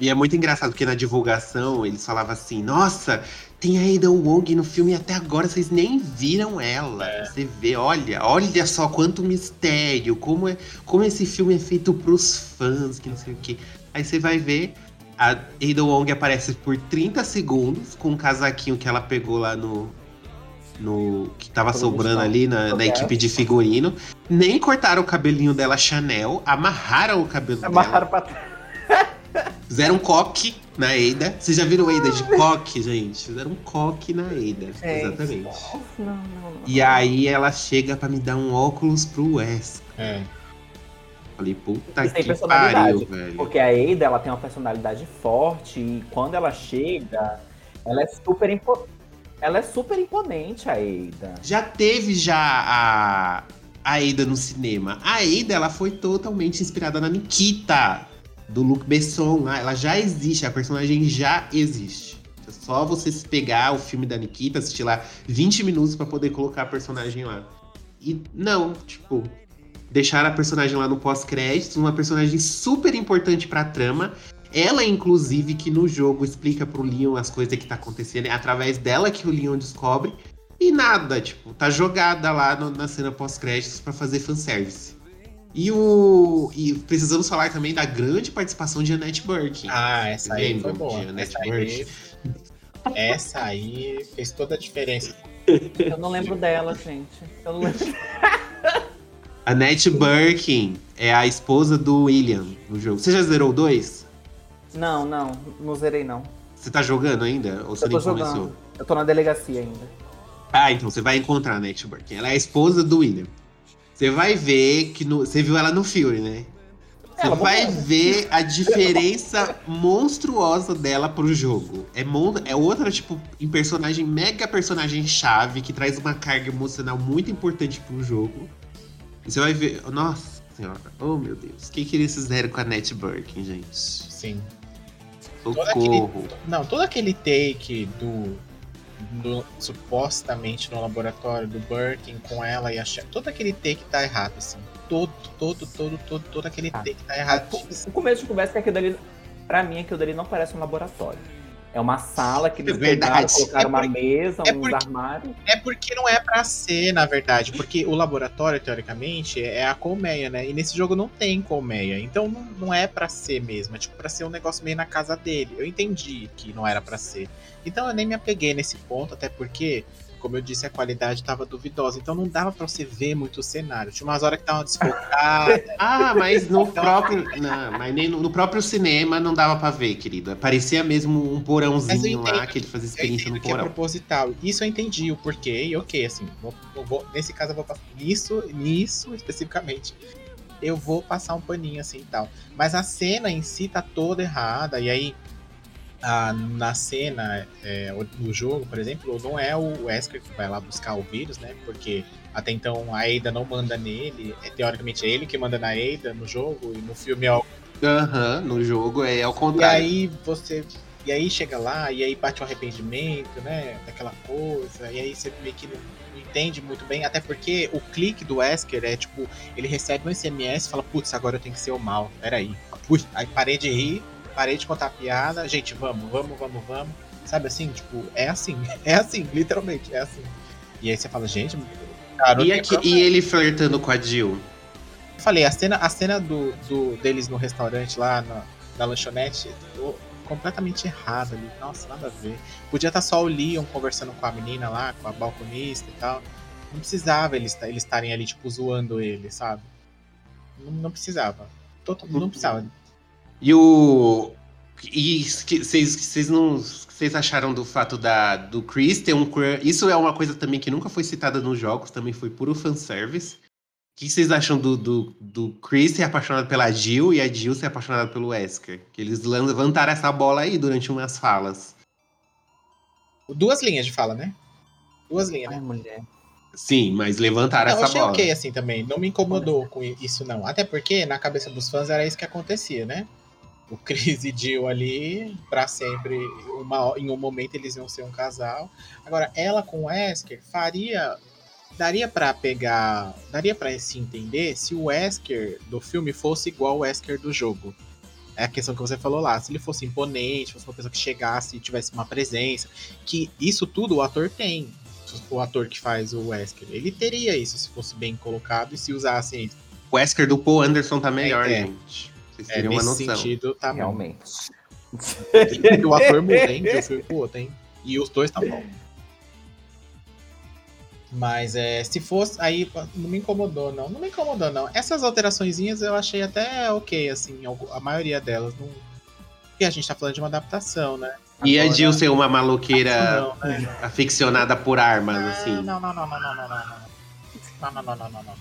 E é muito engraçado porque na divulgação eles falavam assim: Nossa, tem a Ada Wong no filme e até agora vocês nem viram ela. Você vê, olha, olha só quanto mistério, como, é, como esse filme é feito pros fãs, que não sei o quê. Aí você vai ver, a Ada Wong aparece por 30 segundos com um casaquinho que ela pegou lá no. no que tava sobrando ali na, na equipe de figurino. Nem cortaram o cabelinho dela Chanel, amarraram o cabelo dela. Amarraram pra Fizeram coque na Eida. Vocês já viram Eida de coque, gente? Fizeram um coque na Eida. Exatamente. Não, não, não. E aí ela chega pra me dar um óculos pro Wes. É. Falei, puta Isso que pariu, velho. Porque a Ada, ela tem uma personalidade forte e quando ela chega, ela é super impo... ela é super imponente, a Ada. Já teve já a, a Ada no cinema. A Ada, ela foi totalmente inspirada na Nikita, do Luc Besson. lá. Ela já existe, a personagem já existe. É só você pegar o filme da Nikita, assistir lá 20 minutos pra poder colocar a personagem lá. E não, tipo, deixaram a personagem lá no pós-créditos, uma personagem super importante pra trama. Ela, inclusive, que no jogo explica pro Leon as coisas que tá acontecendo. É através dela que o Leon descobre. E nada, tipo, tá jogada lá no- na cena pós-créditos pra fazer fanservice. E o. E precisamos falar também da grande participação de Annette Burke. Ah, essa aí foi boa. de Annette Essa aí, essa aí fez toda a diferença. Eu não lembro dela, gente. Eu não lembro. Annette Birkin é a esposa do William no jogo. Você já zerou 2? Não, não, não zerei não. Você tá jogando ainda? Ou você Eu nem começou? jogando. Eu tô na delegacia ainda. Ah, então você vai encontrar a Annette Birkin. Ela é a esposa do William. Você vai ver que no... Você viu ela no filme, né? Você vai morreu. ver a diferença monstruosa dela pro jogo. É, mon... é outra, tipo, em personagem, mega personagem chave, que traz uma carga emocional muito importante pro jogo. E você vai ver. Nossa senhora, oh meu Deus. O que, que eles fizeram com a Annette Birkin, gente? Sim. Socorro. Não, todo aquele take do, supostamente no laboratório do Birkin com ela e a chefe. Todo aquele take tá errado, assim. Todo, todo, todo, todo, todo aquele Tá. take tá errado. O começo de conversa é que aquilo dali, pra mim, aquilo dali não parece um laboratório. É uma sala que eles É verdade. colocaram É uma porque- mesa, é uns porque- armários. É porque não é pra ser, na verdade. Porque o laboratório, teoricamente, é a colmeia, né? E nesse jogo não tem colmeia. Então não, não é pra ser mesmo. É tipo pra ser um negócio meio na casa dele. Eu entendi que não era pra ser. Então eu nem me apeguei nesse ponto, até porque, como eu disse, a qualidade tava duvidosa. Então não dava pra você ver muito o cenário. Tinha umas horas que tava desfocado. Ah, mas no próprio. Não, mas nem no, no próprio cinema não dava pra ver, querida. Parecia mesmo um porãozinho lá que ele fazia experiência no que é porão. proposital. Isso eu entendi o porquê e ok, assim, vou- vou- nesse caso eu vou passar nisso, nisso especificamente. Eu vou passar um paninho assim e tal. Mas a cena em si tá toda errada. E aí, na cena, é, no jogo, por exemplo, não é o Wesker que vai lá buscar o vírus, né? Porque até então a Ada não manda nele. É, teoricamente é ele que manda na Ada no jogo. E no filme é o Aham, no jogo é ao e contrário. aí você. E aí chega lá, e aí bate o arrependimento, né? Daquela coisa, e aí você meio que não, não entende muito bem, até porque o clique do Wesker é tipo, ele recebe um SMS e fala, putz, agora eu tenho que ser o mal, peraí. Ui, aí parei de rir, parei de contar piada, gente, vamos, vamos, vamos, vamos. Sabe assim, tipo, é assim, é assim, literalmente, é assim. E aí você fala, gente, cara, E, aqui- e ele flertando com a Jill? eu falei, a cena, a cena do, do- deles no restaurante lá, na, na lanchonete, ô, completamente errada ali. Nossa, nada a ver. Podia estar só o Leon conversando com a menina lá, com a balconista e tal. Não precisava eles eles estarem ali, tipo, zoando ele, sabe? Não, não precisava. Total- não precisava. E o. E que- vocês vocês não. Vocês acharam do fato da, do Chris ter um crush? Isso é uma coisa também que nunca foi citada nos jogos, também foi puro fanservice. O que vocês acham do, do, do Chris ser apaixonado pela Jill e a Jill ser apaixonada pelo Wesker? Que eles levantaram essa bola aí durante umas falas. Duas linhas de fala, né? Duas linhas, né? Ai, mulher. Sim, mas levantaram Não, eu essa achei bola. ok assim também. Não me incomodou com isso, não. Até porque na cabeça dos fãs era isso que acontecia, né? O Chris e Jill ali, pra sempre, uma, em um momento eles iam ser um casal. Agora, ela com o Wesker faria. Daria pra pegar. Daria pra se entender se o Wesker do filme fosse igual o Wesker do jogo. É a questão que você falou lá. Se ele fosse imponente, fosse uma pessoa que chegasse e tivesse uma presença. Que isso tudo o ator tem o ator que faz o Wesker. Ele teria isso se fosse bem colocado e se usassem isso. O Wesker do Paul Anderson tá melhor, É, é. gente. Vocês É, teriam uma nesse noção. sentido, tá. Realmente. O ator muda, hein? De um filme pro outro, hein? E os dois tá bom. Mas é, se fosse. Aí não me incomodou, não. Não me incomodou, não. Essas alteraçõezinhas eu achei até ok, assim. A maioria delas. Não, Porque a gente tá falando de uma adaptação, né? E a Jill ser uma maloqueira Não, né? aficionada por armas, assim. Não, não, não, não, não, não, não, não. Não, não, não, não, não, não.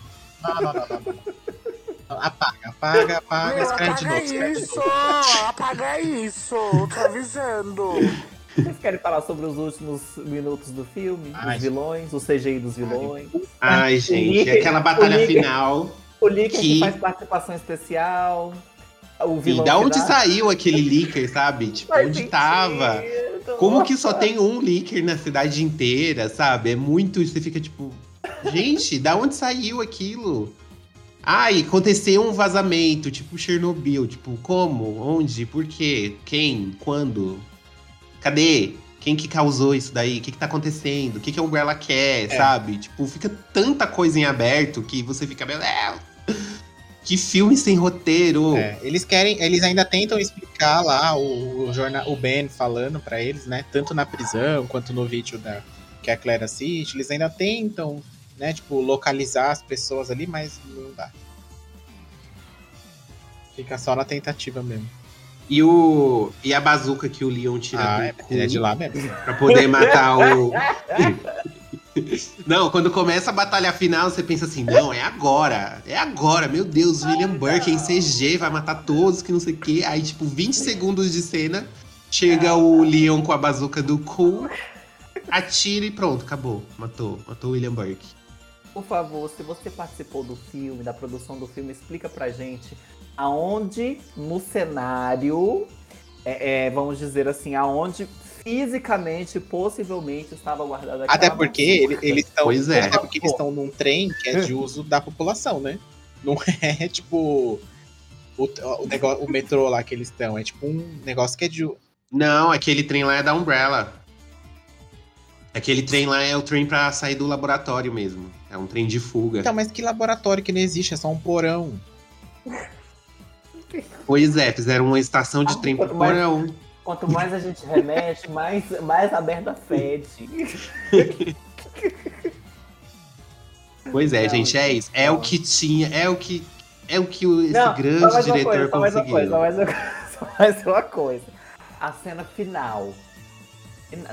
Não, não, não, não, não, não. Apaga, apaga, apaga, Meu, escreve de novo, apaga escreve de isso! novo. Apaga isso! Tô avisando! Vocês querem falar sobre os últimos minutos do filme? Ai. Os vilões, o CGI dos vilões. Ai, O gente, Licker- aquela batalha o Licker- final. O Licker que Que- faz participação especial. O E vilão da onde saiu aquele leaker, sabe? Tipo, Faz onde sentido. tava? Como que só tem um leaker na cidade inteira, sabe? É muito. Você fica tipo. Gente, da onde saiu aquilo? Ai, aconteceu um vazamento, tipo Chernobyl. Tipo, como? Onde? Por quê? Quem? Quando? Cadê? Quem que causou isso daí? O que, que tá acontecendo? O que, que a Umbrella quer, É. sabe? Tipo, fica tanta coisa em aberto que você fica. Meu Deus! Que filme sem roteiro! É, eles querem, eles ainda tentam explicar lá o, o, jornal, o Ben falando pra eles, né? Tanto na prisão quanto no vídeo da que a Claire assiste, eles ainda tentam, né? Tipo, localizar as pessoas ali, mas não dá. Fica só na tentativa mesmo. E, o, e a bazuca que o Leon tira Ah, do é, cu ele é de lá mesmo. pra poder matar o. Não, quando começa a batalha final, você pensa assim: não, é agora. É agora. Meu Deus, William Burke em CG vai matar todos, que não sei o quê. Aí, tipo, 20 segundos de cena, chega o Leon com a bazuca do cu, atira e pronto, acabou. Matou. Matou o William Burke. Por favor, se você participou do filme, da produção do filme, explica pra gente aonde no cenário, é, é, vamos dizer assim, aonde fisicamente, possivelmente, estava guardada aquela Até porque ele- eles estão. Pois é. Até porque eles estão num trem que é de uso da população, né? Não é tipo. O, o, negócio, o metrô lá que eles estão. É tipo um negócio que é de. Não, aquele trem lá é da Umbrella. Aquele trem lá é o trem pra sair do laboratório mesmo. É um trem de fuga. Então, mas que laboratório que não existe? É só um porão. Pois é, fizeram uma estação de Ah, trem pro mais- porão. Quanto mais a gente remexe, mais, mais aberta fede. Pois é, Não, gente, é isso. É não. o que tinha, é o que. É o que o- esse Não, grande só mais uma diretor coisa, só mais uma conseguiu. coisa, só mais uma coisa, só mais uma coisa. A cena final.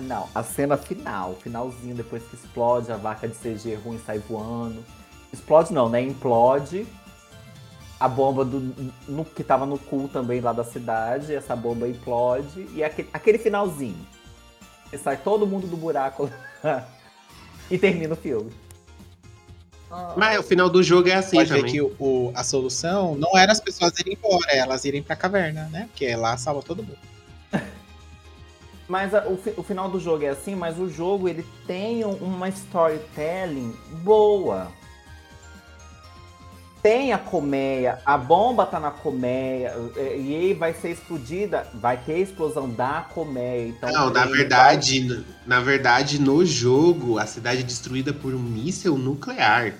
Não, a cena final, finalzinho, depois que explode, a vaca de CG ruim sai voando. Explode não, né? Implode. A bomba do, no- que tava no cu também lá da cidade, essa bomba implode. E aquele, aquele finalzinho. Que sai todo mundo do buraco e termina o filme. Mas o final do jogo é assim Pode ver também. que o, o- a solução não era as pessoas irem embora, é elas irem pra caverna, né? Porque lá salva todo mundo. Mas a- o, o final do jogo é assim, mas o jogo ele tem um- uma storytelling boa. Tem a colmeia, a bomba tá na colmeia, é, e aí vai ser explodida, vai ter a explosão da colmeia. Então Não, na verdade, na verdade, no jogo, a cidade é destruída por um míssil nuclear.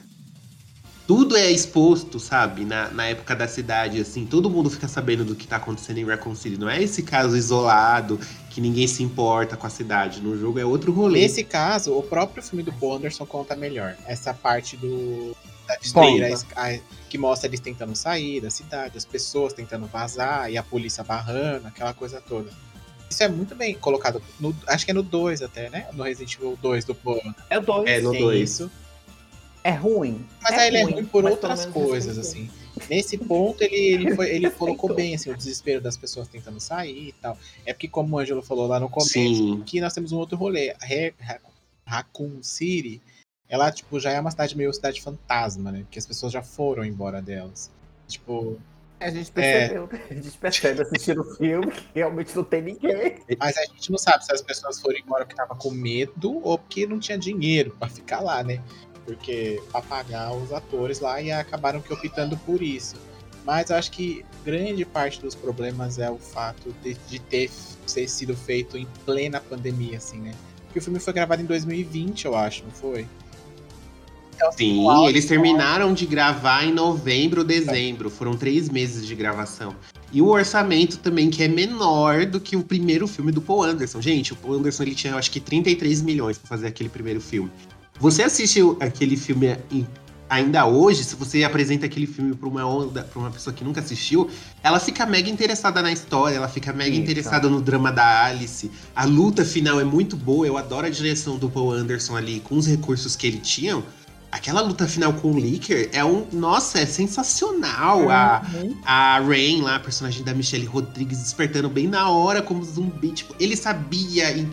Tudo é exposto, sabe? Na, na época da cidade, assim, todo mundo fica sabendo do que tá acontecendo em Raccoon City. Não é esse caso isolado, que ninguém se importa com a cidade. No jogo é outro rolê. Nesse caso, o próprio filme do Paul Anderson conta melhor. Essa parte do da esteira, a- que mostra eles tentando sair da cidade, as pessoas tentando vazar e a polícia barrando, aquela coisa toda. Isso é muito bem colocado. no- acho que é no 2 até, né? No Resident Evil 2 do Paul. Anderson. É dois. É, no Tem 2. isso. É ruim. Mas É aí ele é ruim, ruim por outras coisas, assim. Nesse ponto, ele, ele, foi- ele colocou bem, assim, o desespero das pessoas tentando sair e tal. É porque, como o Ângelo falou lá no começo, Sim. que nós temos um outro rolê. Raccoon City, ela, tipo, já é uma cidade meio cidade fantasma, né? Porque as pessoas já foram embora delas. Tipo, A gente percebeu, a gente percebe assistindo o filme que realmente não tem ninguém. mas a gente não sabe se as pessoas foram embora porque tava com medo ou porque não tinha dinheiro pra ficar lá, né? Porque pra pagar os atores lá e acabaram que optando por isso. Mas eu acho que grande parte dos problemas é o fato de, de ter, ter sido feito em plena pandemia, assim, né? Porque o filme foi gravado em 2020, eu acho, não foi? Então, assim, Sim, áudio- eles terminaram de gravar em novembro ou dezembro. Foram três meses de gravação. E o orçamento também, que é menor do que o primeiro filme do Paul Anderson. Gente, o Paul Anderson ele tinha, eu acho que 33 milhões pra fazer aquele primeiro filme. Você assiste aquele filme em- ainda hoje, se você apresenta aquele filme pra uma onda, pra uma pessoa que nunca assistiu, ela fica mega interessada na história, ela fica mega interessada no drama da Alice. A luta final é muito boa, eu adoro a direção do Paul Anderson ali, com os recursos que ele tinha. Aquela luta final com o Licker é um. Nossa, é sensacional. A, Uhum. a Rain lá, a personagem da Michelle Rodrigues, despertando bem na hora como zumbi. Tipo, ele sabia in-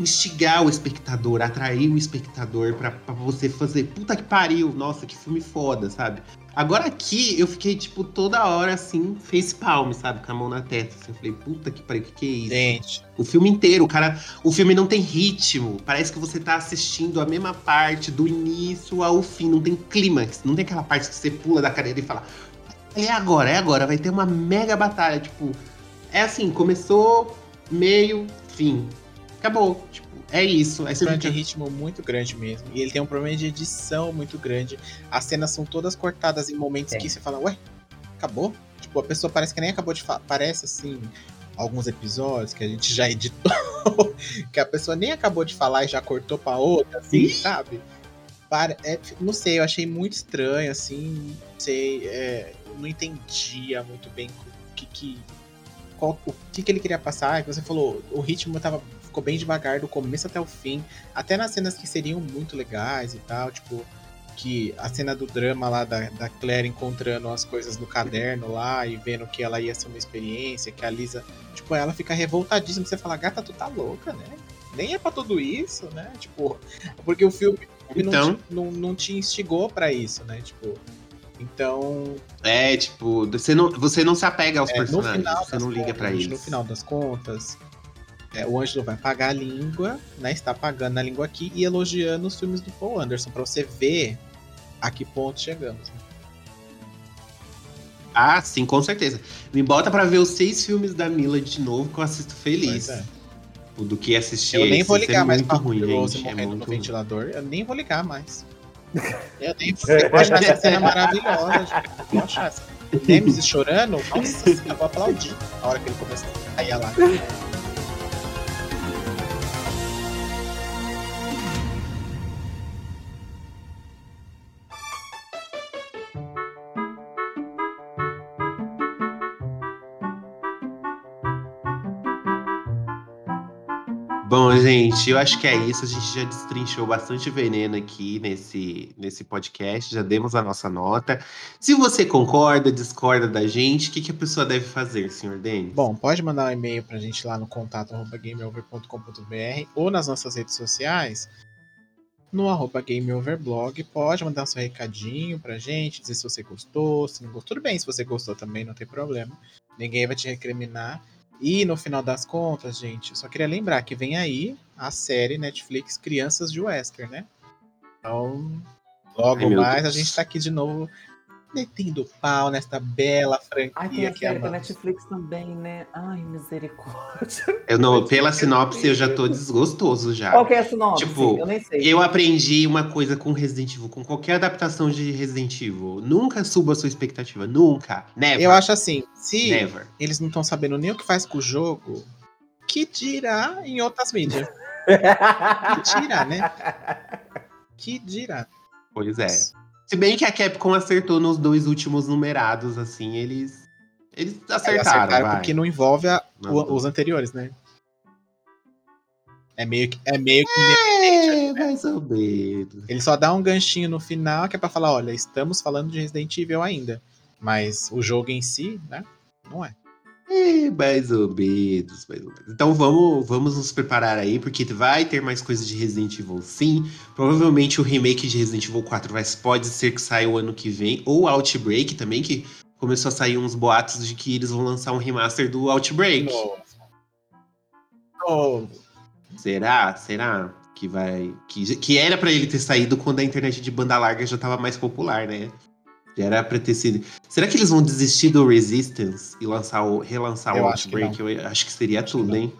instigar o espectador, atrair o espectador pra, pra você fazer. Puta que pariu, nossa, que filme foda, sabe? Agora aqui eu fiquei, tipo, toda hora assim, face palm, sabe? Com a mão na testa. Assim, eu falei, puta que pariu, que que é isso? Gente, O filme inteiro, o cara. O filme não tem ritmo. Parece que você tá assistindo a mesma parte do início ao fim. Não tem clímax. Não tem aquela parte que você pula da cadeira e fala. É agora, é agora. Vai ter uma mega batalha. Tipo, é assim, começou, meio, fim. Acabou. Tipo, é isso. Você problema de ritmo muito grande mesmo. E ele tem um problema de edição muito grande. As cenas são todas cortadas em momentos Tem. que você fala, ué, acabou? Tipo, a pessoa parece que nem acabou de falar. Parece assim, alguns episódios que a gente já editou, que a pessoa nem acabou de falar e já cortou pra outra, assim, Ih. sabe? Para, é, não sei, eu achei muito estranho, assim, não sei, é, eu não entendia muito bem o que que, qual, o que que ele queria passar, que você falou, o ritmo tava, ficou bem devagar do começo até o fim, até nas cenas que seriam muito legais e tal, tipo, que a cena do drama lá da, da Claire encontrando as coisas no caderno lá e vendo que ela ia ser uma experiência, que a Lisa, tipo, ela fica revoltadíssima, você fala, gata, tu tá louca, né? Nem é pra tudo isso, né? Tipo, porque o filme não, Então, te, não, não te instigou pra isso, né? Tipo, então, é, tipo, você não, você não se apega aos é, personagens. Você não liga pra eles. No final das contas, é, o Ângelo vai pagar a língua, né? Está pagando a língua aqui e elogiando os filmes do Paul Anderson, pra você ver a que ponto chegamos. né? Ah, sim, com certeza. Me bota pra ver os seis filmes da Mila de novo que eu assisto feliz. É. Do que assistir Eu nem esse. vou Esse ligar é mais pra ruim, Rose gente. É morrendo no ruim. ventilador. Eu nem vou ligar mais. Eu nem vou. Eu vou achar essa cena maravilhosa. gente. Eu Vou achar essa. Nemesis chorando, nossa, eu vou aplaudir a hora que ele começou a cair lá. Bom, gente, eu acho que é isso. A gente já destrinchou bastante veneno aqui nesse, nesse podcast. Já demos a nossa nota. Se você concorda, discorda da gente, o que, que a pessoa deve fazer, senhor Denis? Bom, pode mandar um e-mail pra gente lá no contato arroba gameover.com.br ou nas nossas redes sociais, no arroba gameoverblog. Pode mandar seu recadinho pra gente, dizer se você gostou, se não gostou. Tudo bem se você gostou também, não tem problema. Ninguém vai te recriminar. E no final das contas, gente, só queria lembrar que vem aí a série Netflix Crianças de Wesker, né? Então, logo Ai, mais a gente tá aqui de novo metendo pau nesta bela franquia Ai, tem a que série da amamos. Netflix também, né? Ai, misericórdia. Eu não, pela sinopse, eu já tô desgostoso já. Qual que é a sinopse? Tipo, eu nem sei. Eu aprendi uma coisa com Resident Evil, com qualquer adaptação de Resident Evil. Nunca suba a sua expectativa. Nunca. Never. Eu acho assim, se Never. eles não estão sabendo nem o que faz com o jogo, que dirá em outras mídias? Que dirá, né? Que dirá. Pois é. Se bem que a Capcom acertou nos dois últimos numerados, assim, eles. Eles acertaram, acertaram vai. porque não envolve a- o- os anteriores, né? É meio que. É meio que É, mais ou menos. Ele só dá um ganchinho no final que é pra falar: olha, estamos falando de Resident Evil ainda. Mas o jogo em si, né? Não é. É, mais ou menos, mais ou menos. Então vamos, vamos nos preparar aí, porque vai ter mais coisas de Resident Evil sim. Provavelmente o remake de Resident Evil 4 vai, pode ser que saia o ano que vem. Ou Outbreak também, que começou a sair uns boatos de que eles vão lançar um remaster do Outbreak. Novo. Novo. Será? Será? Que vai. Que, que era pra ele ter saído quando a internet de banda larga já tava mais popular, né? Já era pra ter sido. Será que eles vão desistir do Resistance e lançar o, relançar Eu o que Outbreak? Eu acho que seria Acho que tudo, não. hein?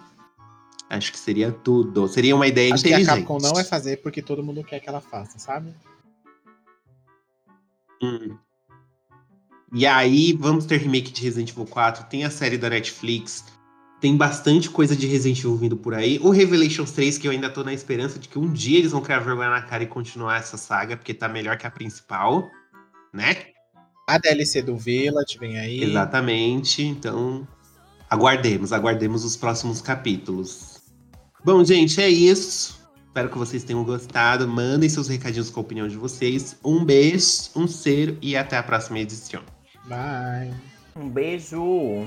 Acho que seria tudo. Seria uma ideia Acho que a inteligente. Capcom não vai fazer porque todo mundo quer que ela faça, sabe? Hum. E aí, vamos ter remake de Resident Evil 4. Tem a série da Netflix. Tem bastante coisa de Resident Evil vindo por aí. O Revelations 3, que eu ainda tô na esperança de que um dia eles vão criar vergonha na cara e continuar essa saga, porque tá melhor que a principal. Né? A DLC do Village vem aí. Exatamente. Então, aguardemos, aguardemos os próximos capítulos. Bom, gente, é isso. Espero que vocês tenham gostado. Mandem seus recadinhos com a opinião de vocês. Um beijo, um cheiro e até a próxima edição. Bye. Um beijo.